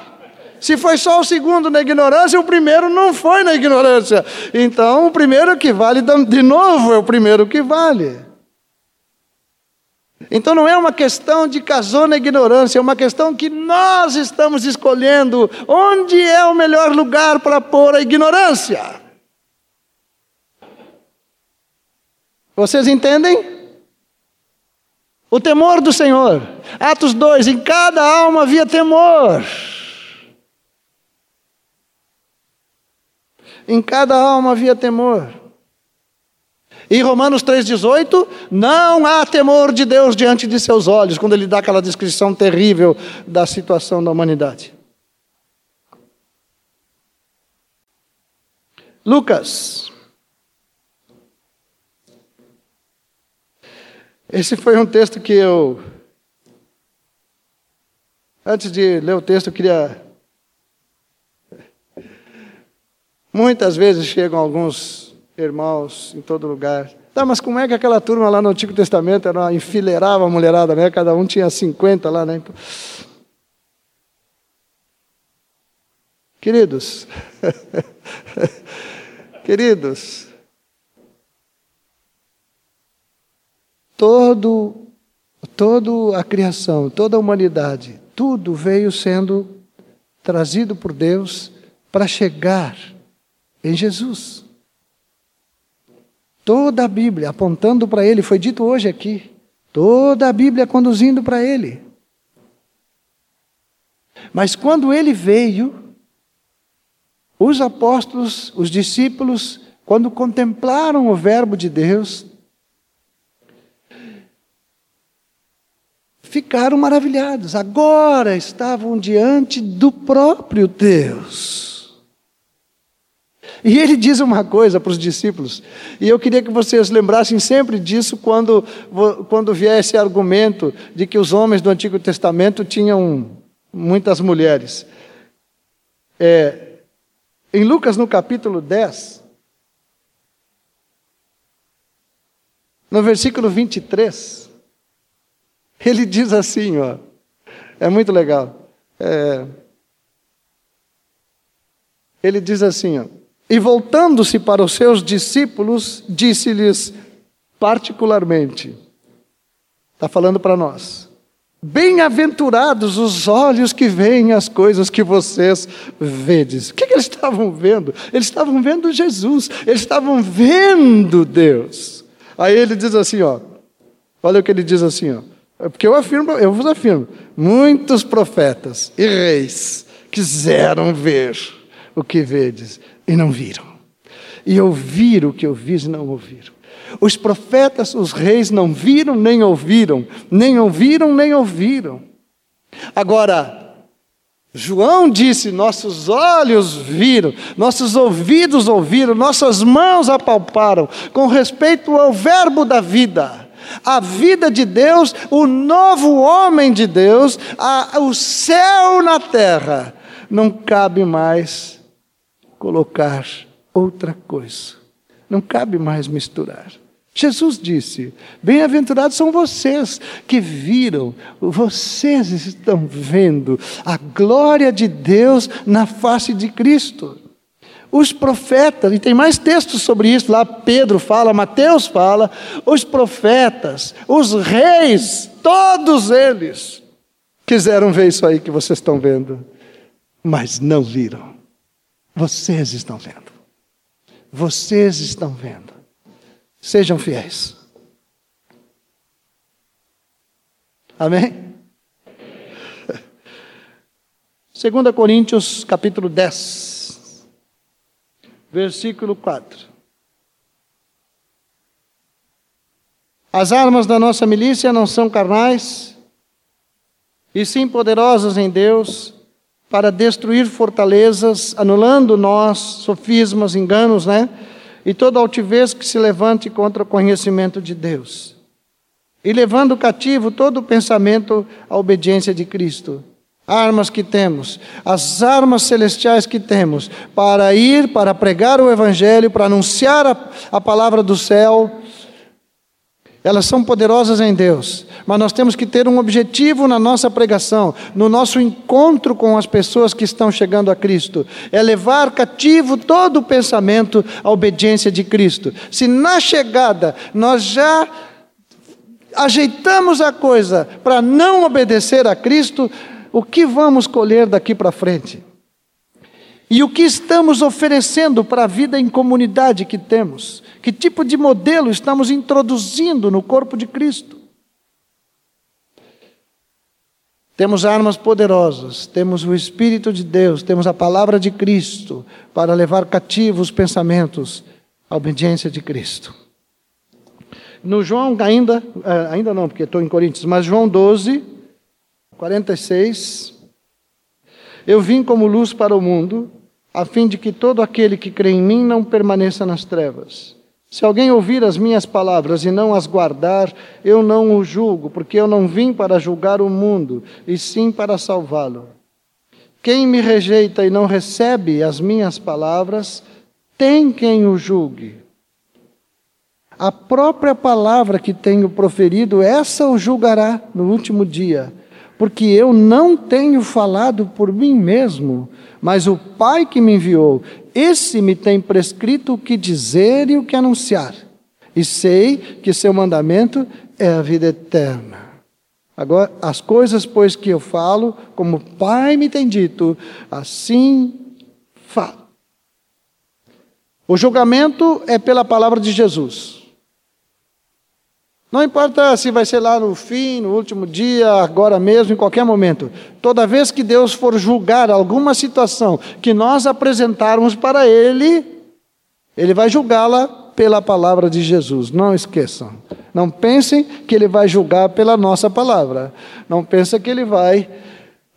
S2: se foi só o segundo na ignorância, o primeiro não foi na ignorância. Então o primeiro que vale de novo é o primeiro que vale. Então não é uma questão de casou na ignorância, é uma questão que nós estamos escolhendo onde é o melhor lugar para pôr a ignorância. Vocês entendem? O temor do Senhor. Atos 2: em cada alma havia temor. Em cada alma havia temor. Em Romanos 3,18, não há temor de Deus diante de seus olhos, quando ele dá aquela descrição terrível da situação da humanidade. Lucas. Esse foi um texto que eu. Antes de ler o texto, eu queria. Muitas vezes chegam alguns irmãos em todo lugar. Tá, mas como é que aquela turma lá no Antigo Testamento era, enfileirava a mulherada, né? Cada um tinha 50 lá, né? Queridos, queridos, todo, toda a criação, toda a humanidade, tudo veio sendo trazido por Deus para chegar em Jesus. Toda a Bíblia apontando para Ele, foi dito hoje aqui. Toda a Bíblia conduzindo para Ele. Mas quando Ele veio, os apóstolos, os discípulos, quando contemplaram o Verbo de Deus, ficaram maravilhados. Agora estavam diante do próprio Deus. E ele diz uma coisa para os discípulos, e eu queria que vocês lembrassem sempre disso quando, quando vier esse argumento de que os homens do Antigo Testamento tinham muitas mulheres. É, em Lucas, no capítulo 10, no versículo 23, ele diz assim, ó, é muito legal. É, ele diz assim, ó, e voltando-se para os seus discípulos, disse-lhes particularmente: está falando para nós. Bem-aventurados os olhos que veem as coisas que vocês vedes. O que, que, eles estavam vendo? Eles estavam vendo Jesus, eles estavam vendo Deus. Aí ele diz assim: ó, olha o que ele diz assim, ó. É porque eu afirmo, eu vos afirmo, muitos profetas e reis quiseram ver o que vedes e não viram, e ouviram o que ouvis e não ouviram. Os profetas, os reis não viram nem ouviram, nem ouviram nem ouviram. Agora, João disse: nossos olhos viram, nossos ouvidos ouviram, nossas mãos apalparam, com respeito ao Verbo da vida, a vida de Deus, o novo homem de Deus, a, o céu na terra. Não cabe mais colocar outra coisa, não cabe mais misturar. Jesus disse: Bem-aventurados são vocês que viram, vocês estão vendo a glória de Deus na face de Cristo. Os profetas, e tem mais textos sobre isso, lá Pedro fala, Mateus fala, os profetas, os reis, todos eles quiseram ver isso aí que vocês estão vendo, mas não viram. Vocês estão vendo. Vocês estão vendo. Sejam fiéis. Amém? 2 Coríntios capítulo 10, versículo 4. As armas da nossa milícia não são carnais, e sim poderosas em Deus, para destruir fortalezas, anulando nós sofismas, enganos, né? e toda altivez que se levante contra o conhecimento de Deus, e levando cativo todo o pensamento à obediência de Cristo. Armas que temos, as armas celestiais que temos, para ir, para pregar o Evangelho, para anunciar a, a palavra do céu, elas são poderosas em Deus, mas nós temos que ter um objetivo na nossa pregação, no nosso encontro com as pessoas que estão chegando a Cristo, é levar cativo todo o pensamento à obediência de Cristo. Se na chegada nós já ajeitamos a coisa para não obedecer a Cristo, o que vamos colher daqui para frente? E o que estamos oferecendo para a vida em comunidade que temos? Que tipo de modelo estamos introduzindo no corpo de Cristo? Temos armas poderosas, temos o Espírito de Deus, temos a palavra de Cristo para levar cativos os pensamentos à obediência de Cristo. No João, ainda, eh, ainda não, porque estou em Coríntios, mas João 12, 46. Eu vim como luz para o mundo, a fim de que todo aquele que crê em mim não permaneça nas trevas. Se alguém ouvir as minhas palavras e não as guardar, eu não o julgo, porque eu não vim para julgar o mundo, e sim para salvá-lo. Quem me rejeita e não recebe as minhas palavras, tem quem o julgue. A própria palavra que tenho proferido, essa o julgará no último dia, porque eu não tenho falado por mim mesmo, mas o Pai que me enviou, esse me tem prescrito o que dizer e o que anunciar. E sei que seu mandamento é a vida eterna. Agora, as coisas, pois, que eu falo, como o Pai me tem dito, assim falo. O julgamento é pela palavra de Jesus. Não importa se vai ser lá no fim, no último dia, agora mesmo, em qualquer momento. Toda vez que Deus for julgar alguma situação que nós apresentarmos para Ele, Ele vai julgá-la pela palavra de Jesus. Não esqueçam. Não pensem que Ele vai julgar pela nossa palavra. Não pensem que Ele vai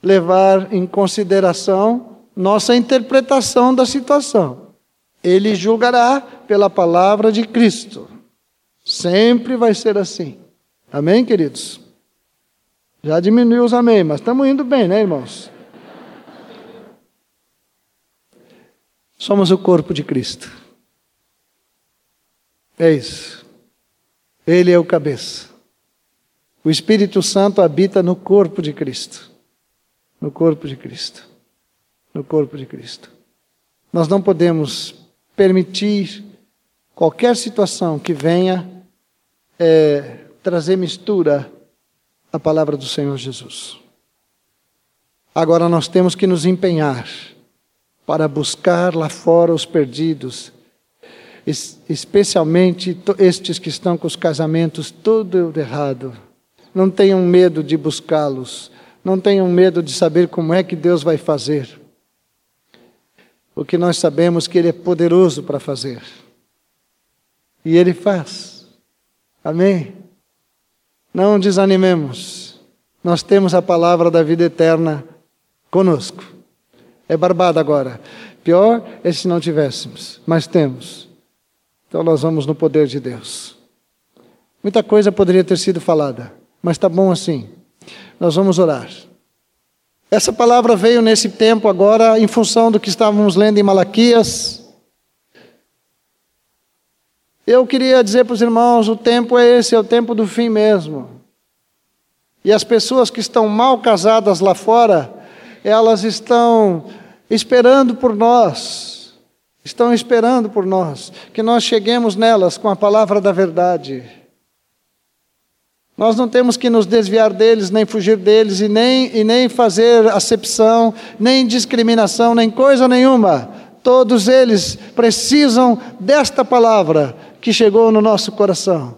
S2: levar em consideração nossa interpretação da situação. Ele julgará pela palavra de Cristo. Sempre vai ser assim. Amém, queridos? Já diminuiu os amém, mas estamos indo bem, né, irmãos? Somos o corpo de Cristo. É isso. Ele é o cabeça. O Espírito Santo habita no corpo de Cristo. No corpo de Cristo. No corpo de Cristo. Nós não podemos permitir qualquer situação que venha é, trazer mistura à palavra do Senhor Jesus. Agora nós temos que nos empenhar para buscar lá fora os perdidos, especialmente estes que estão com os casamentos tudo errado. Não tenham medo de buscá-los, não tenham medo de saber como é que Deus vai fazer. porque nós sabemos que Ele é poderoso para fazer. E Ele faz. Amém? Não desanimemos. Nós temos a palavra da vida eterna conosco. É barbado agora. Pior é se não tivéssemos, mas temos. Então nós vamos no poder de Deus. Muita coisa poderia ter sido falada, mas está bom assim. Nós vamos orar. Essa palavra veio nesse tempo agora em função do que estávamos lendo em Malaquias. Eu queria dizer para os irmãos: o tempo é esse, é o tempo do fim mesmo. E as pessoas que estão mal casadas lá fora, elas estão esperando por nós, estão esperando por nós, que nós cheguemos nelas com a palavra da verdade. Nós não temos que nos desviar deles, nem fugir deles, e nem, e nem fazer acepção, nem discriminação, nem coisa nenhuma. Todos eles precisam desta palavra que chegou no nosso coração.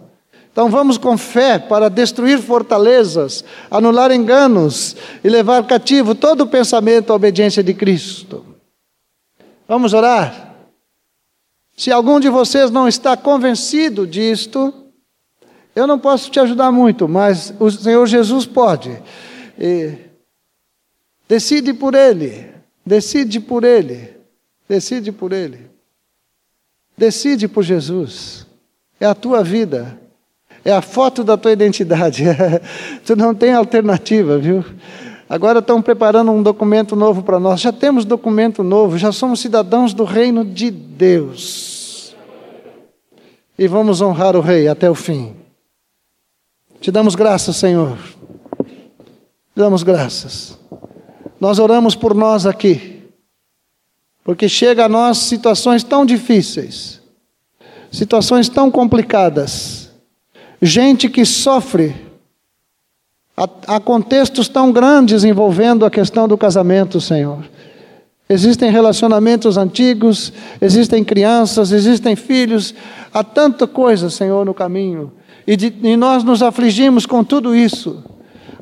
S2: Então vamos com fé para destruir fortalezas, anular enganos e levar cativo todo o pensamento à obediência de Cristo. Vamos orar? Se algum de vocês não está convencido disto, eu não posso te ajudar muito, mas o Senhor Jesus pode. E decide por Ele, decide por Ele, decide por Ele. Decide por Jesus. É a tua vida. É a foto da tua identidade. tu não tem alternativa, viu? Agora estão preparando um documento novo para nós. Já temos documento novo, já somos cidadãos do reino de Deus. E vamos honrar o Rei até o fim. Te damos graças, Senhor. Te damos graças. Nós oramos por nós aqui, porque chega a nós situações tão difíceis, situações tão complicadas, gente que sofre. Há contextos tão grandes envolvendo a questão do casamento, Senhor. Existem relacionamentos antigos, existem crianças, existem filhos, há tanta coisa, Senhor, no caminho. E, de, e nós nos afligimos com tudo isso.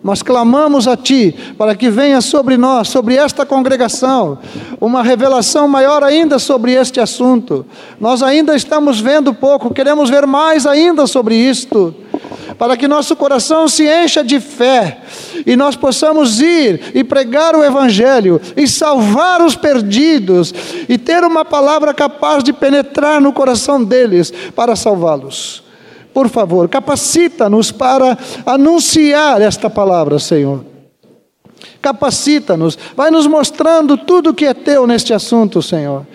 S2: Mas clamamos a Ti para que venha sobre nós, sobre esta congregação, uma revelação maior ainda sobre este assunto. Nós ainda estamos vendo pouco, queremos ver mais ainda sobre isto, para que nosso coração se encha de fé e nós possamos ir e pregar o Evangelho e salvar os perdidos e ter uma palavra capaz de penetrar no coração deles para salvá-los. Por favor, capacita-nos para anunciar esta palavra, Senhor. Capacita-nos, vai nos mostrando tudo o que é teu neste assunto, Senhor.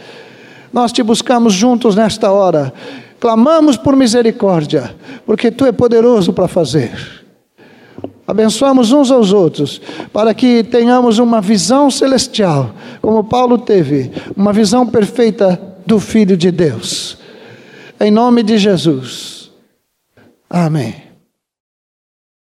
S2: Nós te buscamos juntos nesta hora, clamamos por misericórdia, porque tu é poderoso para fazer. Abençoamos uns aos outros, para que tenhamos uma visão celestial, como Paulo teve, uma visão perfeita do Filho de Deus. Em nome de Jesus. Amém.